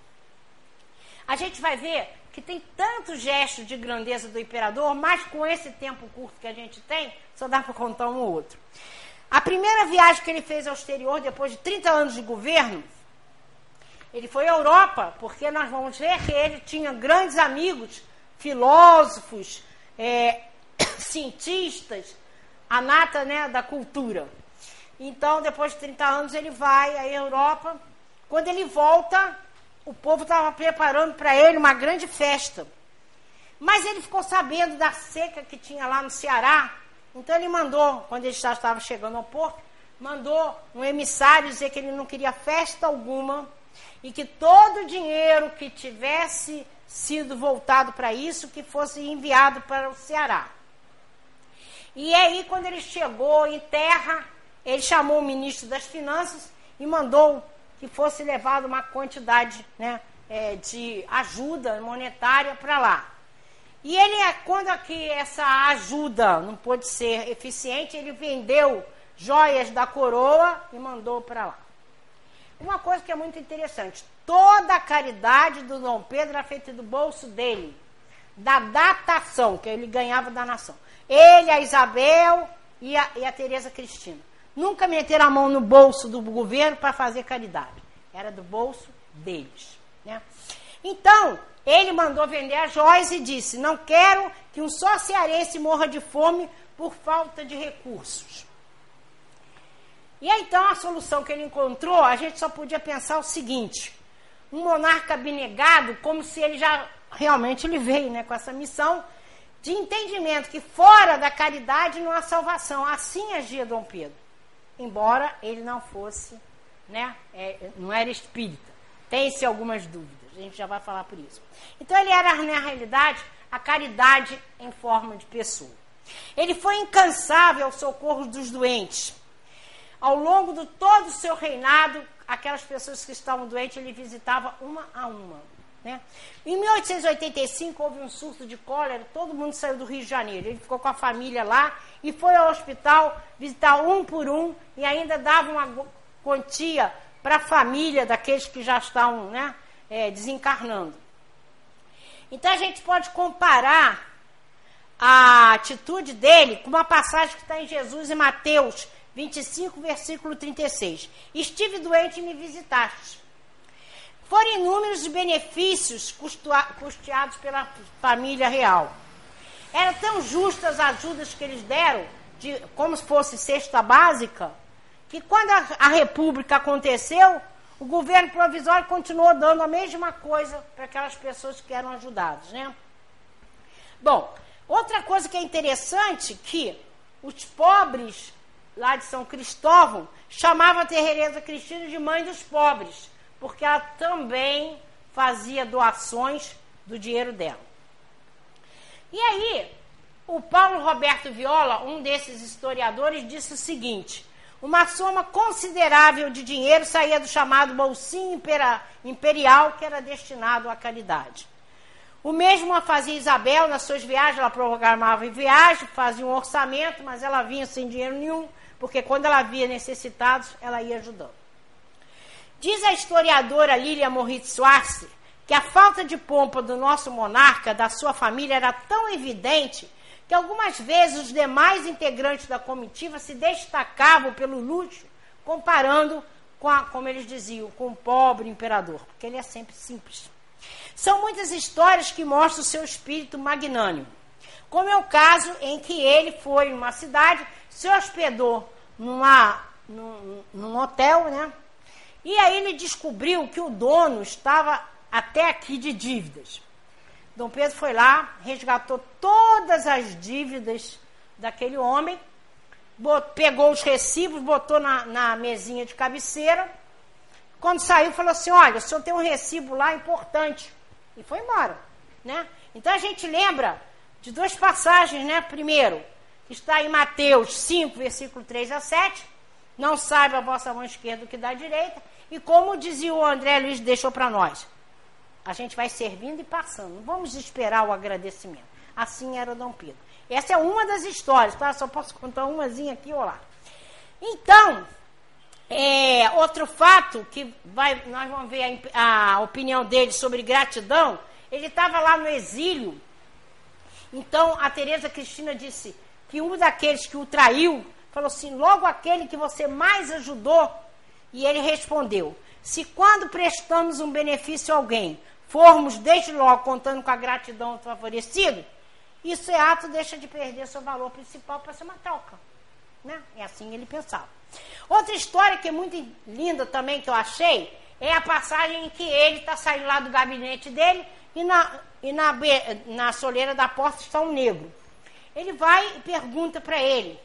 A gente vai ver que tem tantos gestos de grandeza do imperador, mas com esse tempo curto que a gente tem, só dá para contar um ou outro. A primeira viagem que ele fez ao exterior, depois de 30 anos de governo, ele foi à Europa, porque nós vamos ver que ele tinha grandes amigos, filósofos, é, cientistas, a nata né, da cultura. Então, depois de 30 anos, ele vai à Europa. Quando ele volta, o povo estava preparando para ele uma grande festa. Mas ele ficou sabendo da seca que tinha lá no Ceará. Então, ele mandou, quando ele já estava chegando ao porto, mandou um emissário dizer que ele não queria festa alguma e que todo o dinheiro que tivesse sido voltado para isso, que fosse enviado para o Ceará. E aí, quando ele chegou em terra, ele chamou o ministro das Finanças e mandou que fosse levado uma quantidade né, é, de ajuda monetária para lá. E ele, quando aqui essa ajuda não pôde ser eficiente, ele vendeu joias da coroa e mandou para lá. Uma coisa que é muito interessante: toda a caridade do Dom Pedro era feita do bolso dele, da datação que ele ganhava da nação. Ele, a Isabel e a, e a Tereza Cristina. Nunca meteram a mão no bolso do governo para fazer caridade. Era do bolso deles. Né? Então, ele mandou vender as joias e disse: Não quero que um só cearense morra de fome por falta de recursos. E aí, então, a solução que ele encontrou, a gente só podia pensar o seguinte: um monarca abnegado, como se ele já realmente ele veio né, com essa missão, de entendimento que fora da caridade não há salvação. Assim agia Dom Pedro, embora ele não fosse, né, é, não era espírita. Tem-se algumas dúvidas, a gente já vai falar por isso. Então ele era, na realidade, a caridade em forma de pessoa. Ele foi incansável ao socorro dos doentes. Ao longo de todo o seu reinado, aquelas pessoas que estavam doentes, ele visitava uma a uma. Né? Em 1885 houve um surto de cólera, todo mundo saiu do Rio de Janeiro. Ele ficou com a família lá e foi ao hospital visitar um por um e ainda dava uma quantia para a família daqueles que já estão né, é, desencarnando. Então a gente pode comparar a atitude dele com uma passagem que está em Jesus e Mateus 25, versículo 36. Estive doente e me visitaste. Foram inúmeros os benefícios custeados pela família real. Eram tão justas as ajudas que eles deram, de, como se fosse cesta básica, que quando a, a República aconteceu, o governo provisório continuou dando a mesma coisa para aquelas pessoas que eram ajudadas, né? Bom, outra coisa que é interessante que os pobres lá de São Cristóvão chamavam a Teresa Cristina de mãe dos pobres, porque ela também fazia doações do dinheiro dela. E aí, o Paulo Roberto Viola, um desses historiadores, disse o seguinte: uma soma considerável de dinheiro saía do chamado bolsinho imperial, que era destinado à caridade. O mesmo fazia Isabel nas suas viagens, ela programava viagem, fazia um orçamento, mas ela vinha sem dinheiro nenhum, porque quando ela via necessitados, ela ia ajudando. Diz a historiadora Lilia Moritz Schwarzer que a falta de pompa do nosso monarca, da sua família, era tão evidente que algumas vezes os demais integrantes da comitiva se destacavam pelo luxo, comparando com, a, como eles diziam, com o pobre imperador, porque ele é sempre simples. São muitas histórias que mostram o seu espírito magnânimo, como é o caso em que ele foi numa cidade, se hospedou numa, num, num hotel, né? E aí ele descobriu que o dono estava até aqui de dívidas. Dom Pedro foi lá, resgatou todas as dívidas daquele homem, pegou os recibos, botou na, na mesinha de cabeceira. Quando saiu, falou assim: Olha, o senhor tem um recibo lá importante. E foi embora. Né? Então a gente lembra de duas passagens, né? Primeiro, está em Mateus 5, versículo 3 a 7. Não saiba a vossa mão esquerda o que dá a direita. E como dizia o André Luiz, deixou para nós. A gente vai servindo e passando. Não vamos esperar o agradecimento. Assim era Dom Pedro. Essa é uma das histórias, tá? Só posso contar umazinha aqui ou lá. Então, é, outro fato que vai, nós vamos ver a, a opinião dele sobre gratidão. Ele estava lá no exílio. Então, a Tereza Cristina disse que um daqueles que o traiu falou assim: logo aquele que você mais ajudou. E ele respondeu: se quando prestamos um benefício a alguém, formos desde logo contando com a gratidão do favorecido, isso é ato deixa de perder seu valor principal para ser uma troca. Né? É assim ele pensava. Outra história que é muito linda também que eu achei é a passagem em que ele está saindo lá do gabinete dele e na, e na, na soleira da porta está um negro. Ele vai e pergunta para ele: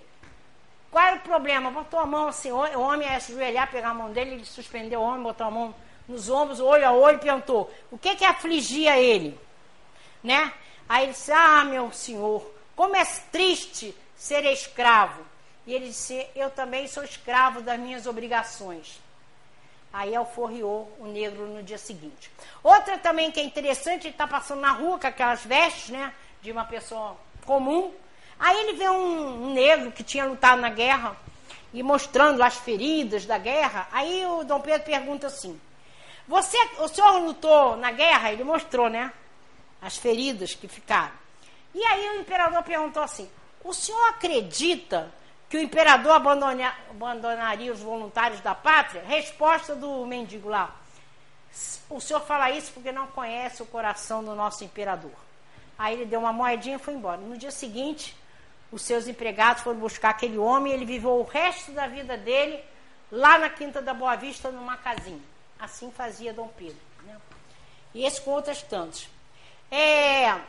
qual é o problema? Botou a mão assim, o homem ia se ajoelhar, pegar a mão dele, ele suspendeu o homem, botou a mão nos ombros, olho a olho, perguntou: o que que afligia ele? Né? Aí ele disse: Ah, meu senhor, como é triste ser escravo. E ele disse: Eu também sou escravo das minhas obrigações. Aí alforriou o negro no dia seguinte. Outra também que é interessante, ele está passando na rua com aquelas vestes, né? De uma pessoa comum. Aí ele vê um, negro que tinha lutado na guerra e mostrando as feridas da guerra. Aí o Dom Pedro pergunta assim: você, o senhor lutou na guerra? Ele mostrou, né? As feridas que ficaram. E aí o imperador perguntou assim: o senhor acredita que o imperador abandona, abandonaria os voluntários da pátria? Resposta do mendigo lá. O senhor fala isso porque não conhece o coração do nosso imperador. Aí ele deu uma moedinha e foi embora. No dia seguinte, os seus empregados foram buscar aquele homem e ele viveu o resto da vida dele lá na Quinta da Boa Vista, numa casinha. Assim fazia Dom Pedro. Né? E esse com outras tantas. É,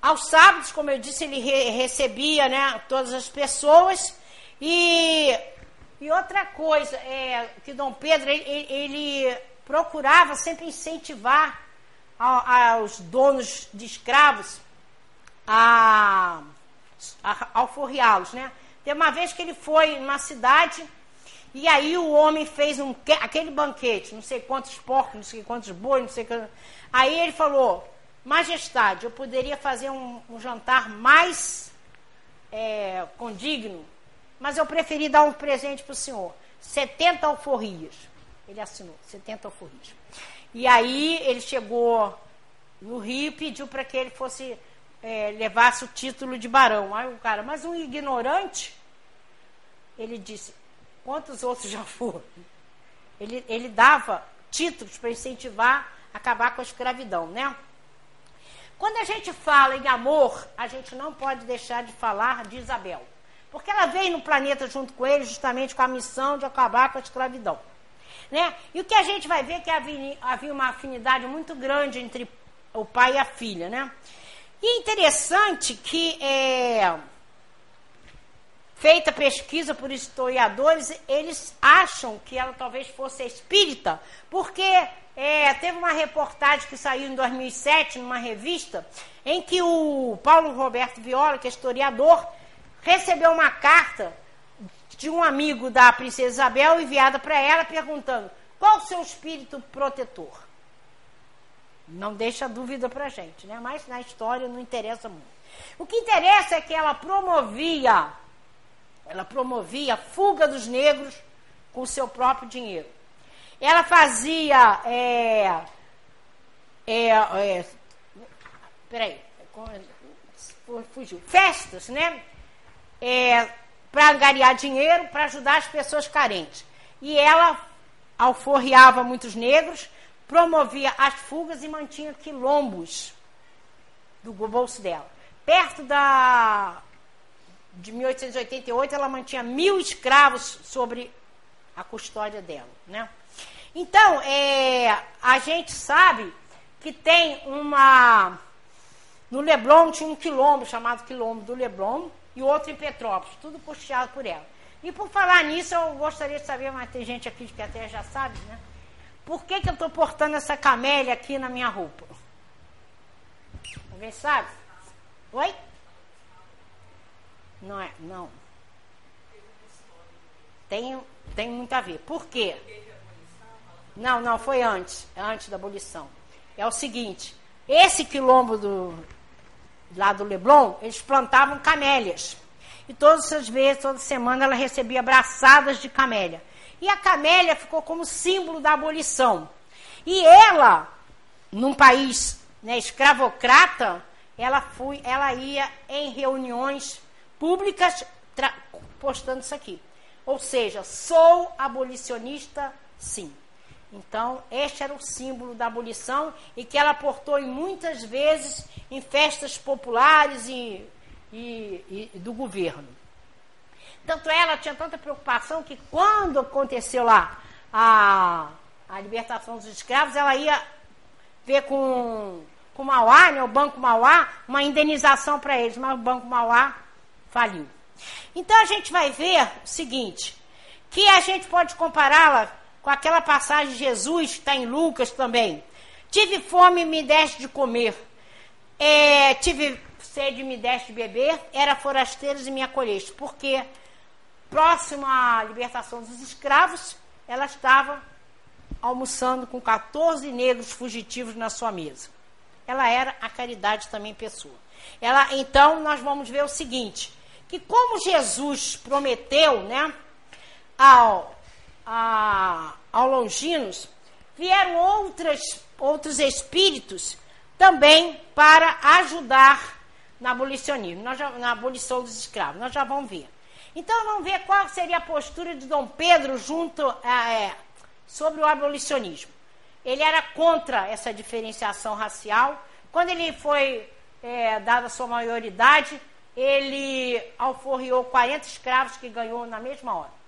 aos sábados, como eu disse, ele re recebia né, todas as pessoas. E, e outra coisa, é, que Dom Pedro, ele, ele procurava sempre incentivar aos donos de escravos a, a alforriá-los, né? Tem uma vez que ele foi numa cidade e aí o homem fez um, aquele banquete, não sei quantos porcos, não sei quantos bois, não sei quantos. Aí ele falou: Majestade, eu poderia fazer um, um jantar mais é, condigno, mas eu preferi dar um presente para o senhor: 70 alforrias. Ele assinou, 70 alforrias. E aí ele chegou no Rio e pediu para que ele fosse é, levasse o título de barão. Aí o cara, mas um ignorante? Ele disse: Quantos outros já foram? Ele, ele dava títulos para incentivar acabar com a escravidão, né? Quando a gente fala em amor, a gente não pode deixar de falar de Isabel. Porque ela veio no planeta junto com ele justamente com a missão de acabar com a escravidão. Né? E o que a gente vai ver é que havia, uma afinidade muito grande entre o pai e a filha. Né? E interessante que é, feita pesquisa por historiadores, eles acham que ela talvez fosse espírita, porque é, teve uma reportagem que saiu em 2007 numa revista, em que o Paulo Roberto Viola, que é historiador, recebeu uma carta de um amigo da princesa Isabel enviada para ela perguntando qual o seu espírito protetor. Não deixa dúvida para gente, né? Mas na história não interessa muito. O que interessa é que ela promovia ela promovia a fuga dos negros com seu próprio dinheiro. Ela fazia. É, é, é, peraí, fugiu. Festas, né? É, para angariar dinheiro para ajudar as pessoas carentes. E ela alforriava muitos negros, promovia as fugas e mantinha quilombos do bolso dela. Perto da de 1888, ela mantinha mil escravos sobre a custódia dela. Né? Então, é, a gente sabe que tem uma. No Leblon tinha um quilombo chamado Quilombo do Leblon e outro em Petrópolis, tudo puxado por ela. E por falar nisso, eu gostaria de saber, mas tem gente aqui que até já sabe, né? Por que, que eu estou portando essa camélia aqui na minha roupa? Alguém sabe? Oi? Não é, não. Tem, tem muito a ver. Por quê? Não, não, foi antes, antes da abolição. É o seguinte, esse quilombo do, lá do Leblon, eles plantavam camélias. E todas as vezes, toda semana, ela recebia abraçadas de camélia. E a camélia ficou como símbolo da abolição. E ela, num país né, escravocrata, ela, foi, ela ia em reuniões públicas postando isso aqui. Ou seja, sou abolicionista, sim. Então, este era o símbolo da abolição e que ela portou em muitas vezes em festas populares e, e, e do governo. Tanto ela tinha tanta preocupação que quando aconteceu lá a, a libertação dos escravos, ela ia ver com, com o Mauá, né, o Banco Mauá, uma indenização para eles, mas o Banco Mauá faliu. Então a gente vai ver o seguinte, que a gente pode compará-la com aquela passagem de Jesus, que está em Lucas também. Tive fome e me deste de comer. É, tive sede e me deste de beber. Era forasteiros e me acolheste. Porque próximo à libertação dos escravos, ela estava almoçando com 14 negros fugitivos na sua mesa. Ela era a caridade também pessoa. Ela, então, nós vamos ver o seguinte: que como Jesus prometeu, né, ao, a, ao Longinos, vieram outras, outros espíritos também para ajudar na abolicionismo, já, na abolição dos escravos. Nós já vamos ver. Então vamos ver qual seria a postura de Dom Pedro junto é, sobre o abolicionismo. Ele era contra essa diferenciação racial. Quando ele foi é, dada a sua maioridade, ele alforriou 40 escravos que ganhou na mesma hora.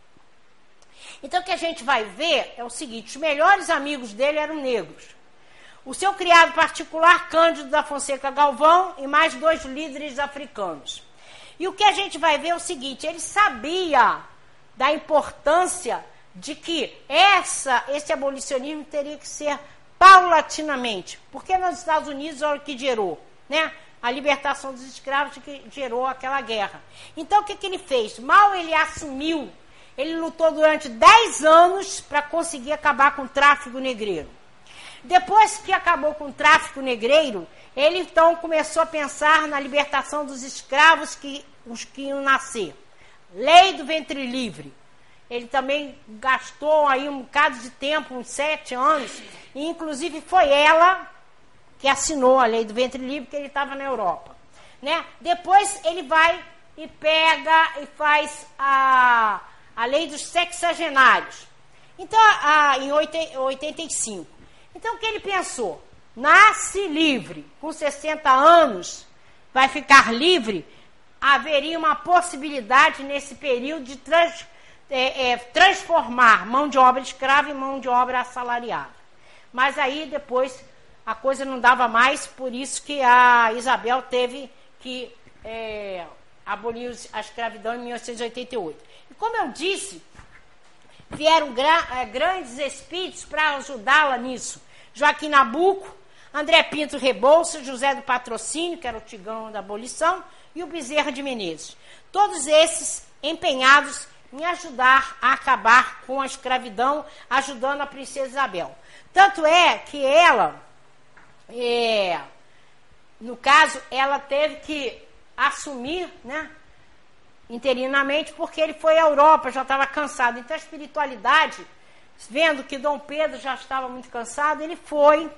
Então o que a gente vai ver é o seguinte: os melhores amigos dele eram negros. O seu criado particular, Cândido da Fonseca Galvão, e mais dois líderes africanos. E o que a gente vai ver é o seguinte: ele sabia da importância de que essa, esse abolicionismo teria que ser paulatinamente. Porque nos Estados Unidos, olha o que gerou. Né? A libertação dos escravos que gerou aquela guerra. Então o que, que ele fez? Mal ele assumiu, ele lutou durante 10 anos para conseguir acabar com o tráfico negreiro. Depois que acabou com o tráfico negreiro, ele então começou a pensar na libertação dos escravos que os que iam nascer. Lei do ventre livre. Ele também gastou aí um bocado de tempo, uns sete anos, e inclusive foi ela que assinou a lei do ventre livre, que ele estava na Europa. Né? Depois ele vai e pega e faz a, a lei dos sexagenários. Então, a, em 85. Então, o que ele pensou? Nasce livre, com 60 anos, vai ficar livre, haveria uma possibilidade nesse período de trans, é, é, transformar mão de obra escrava em mão de obra assalariada. Mas aí depois a coisa não dava mais, por isso que a Isabel teve que é, abolir a escravidão em 1888. E como eu disse, vieram gra é, grandes espíritos para ajudá-la nisso. Joaquim Nabuco, André Pinto Rebouça, José do Patrocínio, que era o tigão da abolição, e o Bezerra de Menezes. Todos esses empenhados em ajudar a acabar com a escravidão, ajudando a princesa Isabel. Tanto é que ela, é, no caso, ela teve que assumir, né, interinamente, porque ele foi à Europa, já estava cansado. Então a espiritualidade, vendo que Dom Pedro já estava muito cansado, ele foi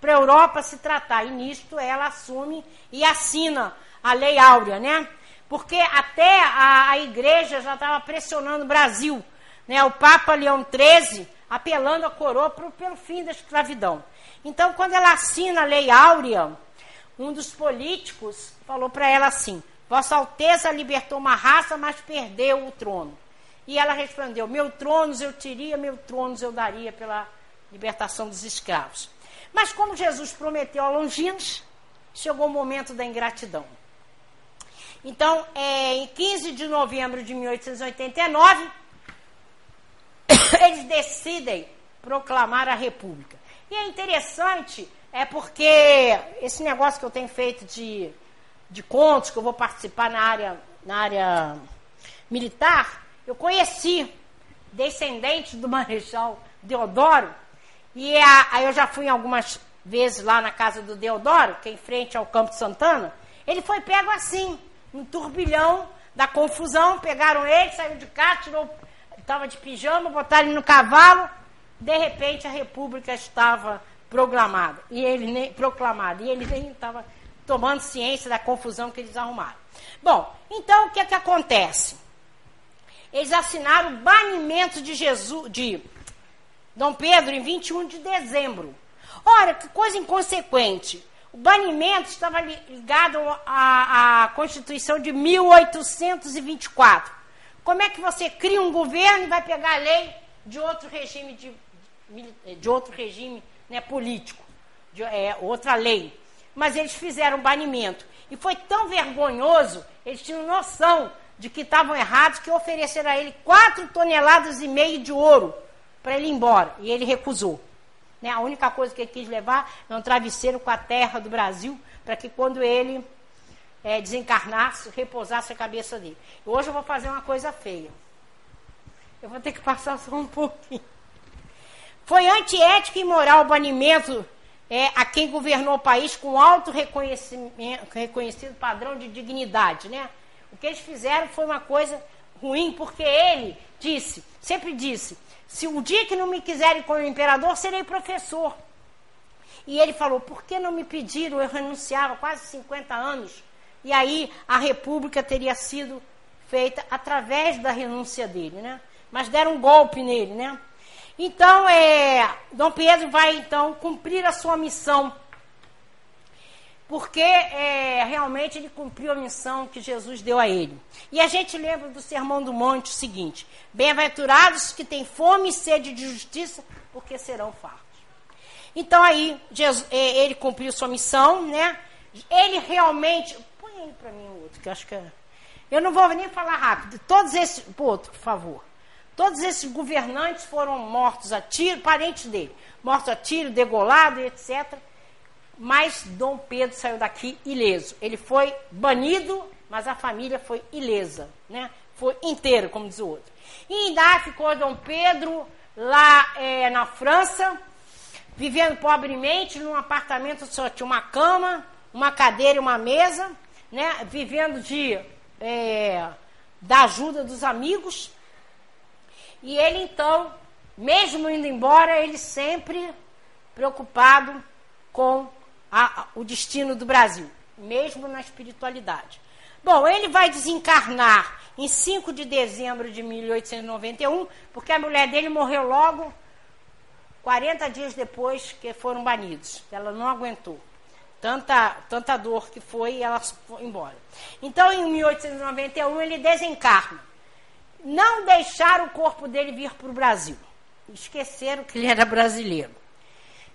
para a Europa se tratar. E nisto ela assume e assina a Lei Áurea, né? Porque até a, a igreja já estava pressionando o Brasil, né? O Papa Leão XIII apelando a coroa pro, pelo fim da escravidão. Então, quando ela assina a Lei Áurea, um dos políticos falou para ela assim: Vossa Alteza libertou uma raça, mas perdeu o trono. E ela respondeu: Meu tronos eu teria, meu tronos eu daria pela libertação dos escravos. Mas como Jesus prometeu a Longinos, chegou o momento da ingratidão. Então, é, em 15 de novembro de 1889, eles decidem proclamar a República. E é interessante, é porque esse negócio que eu tenho feito de, de contos, que eu vou participar na área, na área militar, eu conheci descendente do Marechal Deodoro, e a, aí eu já fui algumas vezes lá na casa do Deodoro, que é em frente ao Campo de Santana, ele foi pego assim, um turbilhão da confusão, pegaram ele, saiu de cá, tirou, estava de pijama, botaram ele no cavalo, de repente a república estava proclamada, e ele nem proclamado, e ele nem estava tomando ciência da confusão que eles arrumaram. Bom, então o que é que acontece? Eles assinaram o banimento de Jesus, de Dom Pedro em 21 de dezembro. Ora, que coisa inconsequente. O banimento estava ligado à, à Constituição de 1824. Como é que você cria um governo e vai pegar a lei de outro regime de, de outro regime né, político, de, é, outra lei? Mas eles fizeram banimento. E foi tão vergonhoso, eles tinham noção de que estavam errados, que ofereceram a ele quatro toneladas e meio de ouro para ele ir embora. E ele recusou. Né? A única coisa que ele quis levar é um travesseiro com a terra do Brasil, para que quando ele é, desencarnasse, repousasse a cabeça dele. Hoje eu vou fazer uma coisa feia. Eu vou ter que passar só um pouquinho. Foi antiético e imoral o banimento é, a quem governou o país com alto reconhecido padrão de dignidade. Né? O que eles fizeram foi uma coisa ruim, porque ele disse, sempre disse, se o dia que não me quiserem como imperador, serei professor. E ele falou: por que não me pediram? Eu renunciava quase 50 anos. E aí a república teria sido feita através da renúncia dele, né? Mas deram um golpe nele, né? Então, é, Dom Pedro vai então cumprir a sua missão porque é, realmente ele cumpriu a missão que Jesus deu a ele. E a gente lembra do Sermão do Monte o seguinte: Bem-aventurados que têm fome e sede de justiça, porque serão fartos. Então aí Jesus, é, ele cumpriu sua missão, né? Ele realmente. Põe aí para mim o outro, que eu acho que é. Eu não vou nem falar rápido. Todos esses. Pô, outro, por favor. Todos esses governantes foram mortos a tiro, parentes dele, mortos a tiro, degolado, etc mas Dom Pedro saiu daqui ileso. Ele foi banido, mas a família foi ilesa, né? Foi inteiro, como diz o outro. E ainda ficou Dom Pedro lá é, na França, vivendo pobremente num apartamento só tinha uma cama, uma cadeira e uma mesa, né? Vivendo de é, da ajuda dos amigos. E ele então, mesmo indo embora, ele sempre preocupado com a, o destino do Brasil, mesmo na espiritualidade. Bom, ele vai desencarnar em 5 de dezembro de 1891, porque a mulher dele morreu logo 40 dias depois que foram banidos. Ela não aguentou. Tanta, tanta dor que foi e ela foi embora. Então, em 1891, ele desencarna. Não deixaram o corpo dele vir para o Brasil. Esqueceram que ele era brasileiro.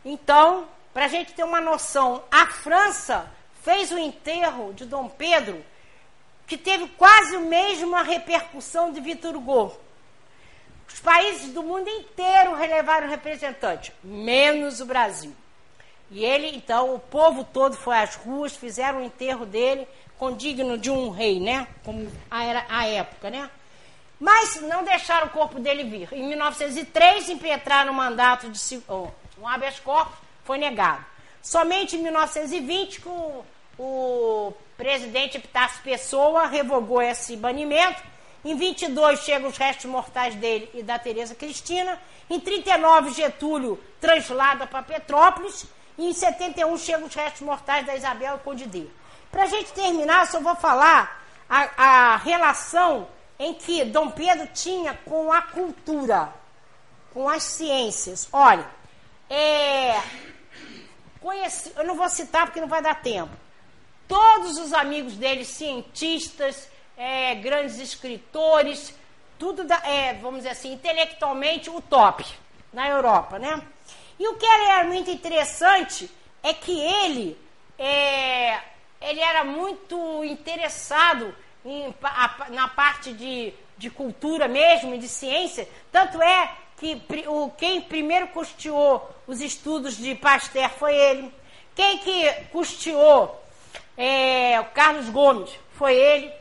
Então, para a gente ter uma noção, a França fez o enterro de Dom Pedro, que teve quase a mesma repercussão de Vitor Hugo. Os países do mundo inteiro relevaram representantes, menos o Brasil. E ele, então, o povo todo foi às ruas, fizeram o enterro dele, condigno de um rei, né? Como era a época, né? Mas não deixaram o corpo dele vir. Em 1903, impetraram o mandato de oh, um habeas corpus, foi negado. Somente em 1920, que o, o presidente Epitácio Pessoa revogou esse banimento. Em 22 chegam os restos mortais dele e da Tereza Cristina. Em 39, Getúlio translada para Petrópolis. E em 71 chegam os restos mortais da Isabel e Condidê. Para a gente terminar, só vou falar a, a relação em que Dom Pedro tinha com a cultura, com as ciências. Olha, é, conheci, eu não vou citar porque não vai dar tempo. Todos os amigos dele, cientistas, é, grandes escritores, tudo, da, é, vamos dizer assim, intelectualmente o top na Europa, né? E o que era muito interessante é que ele, é, ele era muito interessado em, a, na parte de, de cultura mesmo, de ciência, tanto é que o, quem primeiro custeou os estudos de Pasteur foi ele. Quem que custeou é, o Carlos Gomes foi ele.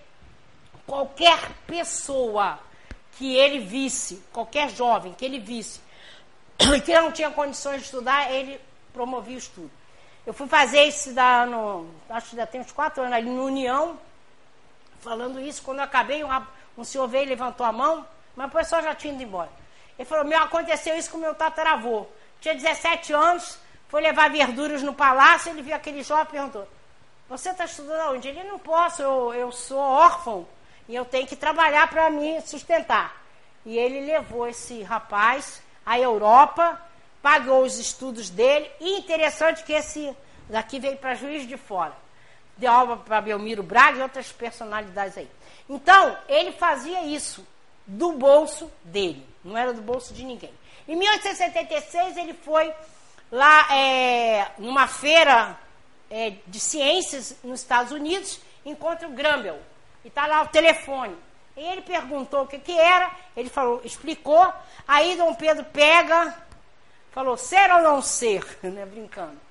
Qualquer pessoa que ele visse, qualquer jovem que ele visse, que não tinha condições de estudar, ele promovia o estudo. Eu fui fazer esse da, no, acho que já tem uns quatro anos ali no União, falando isso. Quando eu acabei, um, um senhor veio e levantou a mão, mas o pessoal já tinha ido embora. Ele falou: Meu, aconteceu isso com meu tataravô. Tinha 17 anos, foi levar verduras no palácio, ele viu aquele jovem e perguntou: Você está estudando onde? Ele não posso, eu, eu sou órfão e eu tenho que trabalhar para me sustentar. E ele levou esse rapaz à Europa, pagou os estudos dele, e interessante que esse daqui veio para Juiz de Fora. Deu aula para Belmiro Braga e outras personalidades aí. Então, ele fazia isso do bolso dele, não era do bolso de ninguém. Em 1876, ele foi lá é, numa feira é, de ciências nos Estados Unidos, encontra o Grambel, e está lá o telefone. E ele perguntou o que, que era, ele falou, explicou. Aí Dom Pedro pega, falou, ser ou não ser, né, brincando.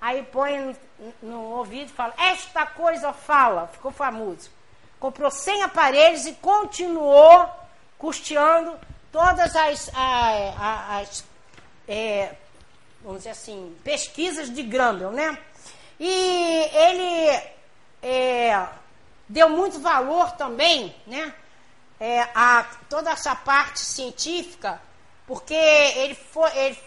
Aí põe no, no ouvido e fala, esta coisa fala, ficou famoso. Comprou 100 aparelhos e continuou custeando todas as, as, é, vamos dizer assim, pesquisas de Grambel, né? E ele é, deu muito valor também, né? é, a toda essa parte científica, porque ele foi, ele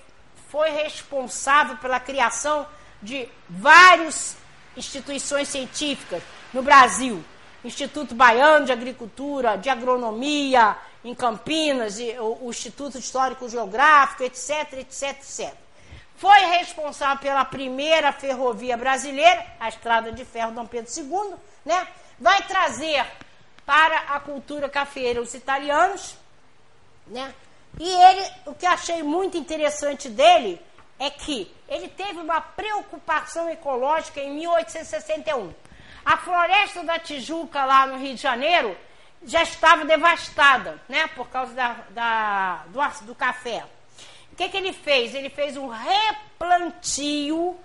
foi responsável pela criação de várias instituições científicas no Brasil. Instituto Baiano de Agricultura, de Agronomia, em Campinas, o, o Instituto Histórico Geográfico, etc, etc, etc. Foi responsável pela primeira ferrovia brasileira, a Estrada de Ferro Dom Pedro II, né? Vai trazer para a cultura cafeira, os italianos, né? E ele, o que achei muito interessante dele é que ele teve uma preocupação ecológica em 1861. A floresta da Tijuca, lá no Rio de Janeiro, já estava devastada, né? Por causa da, da do, do café. O que, que ele fez? Ele fez um replantio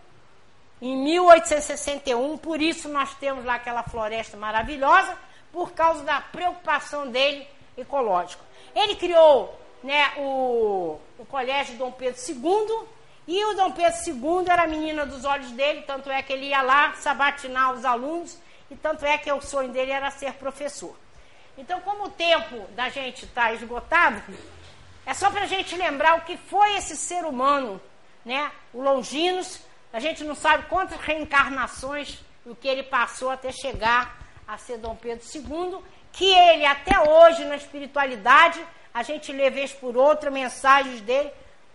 em 1861, por isso nós temos lá aquela floresta maravilhosa por causa da preocupação dele ecológica. Ele criou né, o, o Colégio Dom Pedro II, e o Dom Pedro II era a menina dos olhos dele, tanto é que ele ia lá sabatinar os alunos, e tanto é que o sonho dele era ser professor. Então, como o tempo da gente está esgotado, é só para a gente lembrar o que foi esse ser humano, né? O Longinos, a gente não sabe quantas reencarnações o que ele passou até chegar a ser Dom Pedro II, que ele até hoje na espiritualidade, a gente lê vez por outra mensagens dele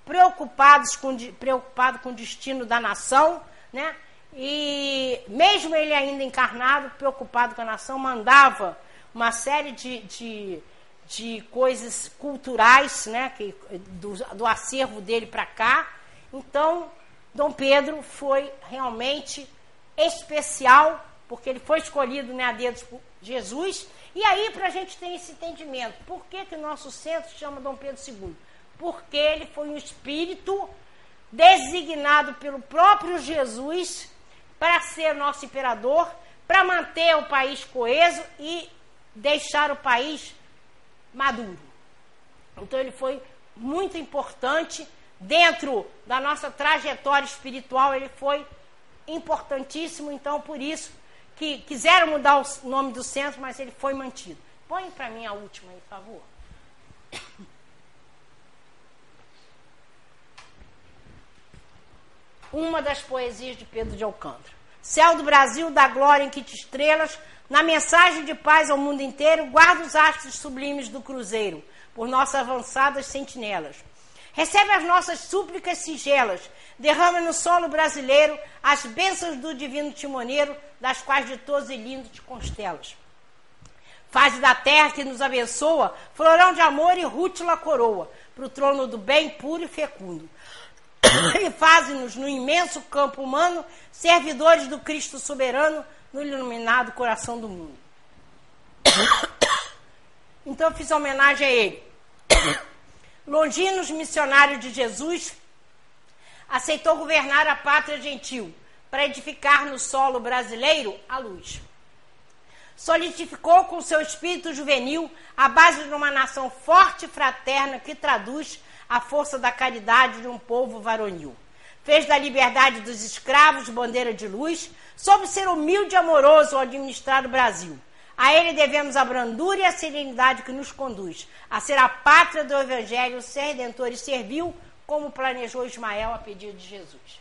preocupados com preocupado com o destino da nação, né? E mesmo ele ainda encarnado, preocupado com a nação, mandava uma série de, de, de coisas culturais, né? Que, do, do acervo dele para cá. Então, Dom Pedro foi realmente especial, porque ele foi escolhido né, a dedos por Jesus. E aí, para a gente ter esse entendimento, por que, que o nosso centro chama Dom Pedro II? Porque ele foi um espírito designado pelo próprio Jesus para ser nosso imperador, para manter o país coeso e deixar o país maduro. Então ele foi muito importante dentro da nossa trajetória espiritual, ele foi importantíssimo, então por isso que quiseram mudar o nome do centro, mas ele foi mantido. Põe para mim a última aí, por favor. Uma das poesias de Pedro de Alcântara. Céu do Brasil, da glória em que te estrelas, na mensagem de paz ao mundo inteiro, guarda os astros sublimes do cruzeiro, por nossas avançadas sentinelas. Recebe as nossas súplicas singelas, derrama no solo brasileiro as bênçãos do divino timoneiro, das quais de todos e lindo te constelas. Faz da terra que nos abençoa, florão de amor e rútila coroa, para o trono do bem puro e fecundo. E faz-nos no imenso campo humano servidores do Cristo soberano no iluminado coração do mundo. Então eu fiz homenagem a ele. Longinos missionário de Jesus, aceitou governar a pátria gentil para edificar no solo brasileiro a luz. Solidificou com seu espírito juvenil a base de uma nação forte e fraterna que traduz a força da caridade de um povo varonil. Fez da liberdade dos escravos bandeira de luz, soube ser humilde e amoroso ao administrar o Brasil. A ele devemos a brandura e a serenidade que nos conduz a ser a pátria do Evangelho, ser redentor e servil, como planejou Ismael a pedido de Jesus.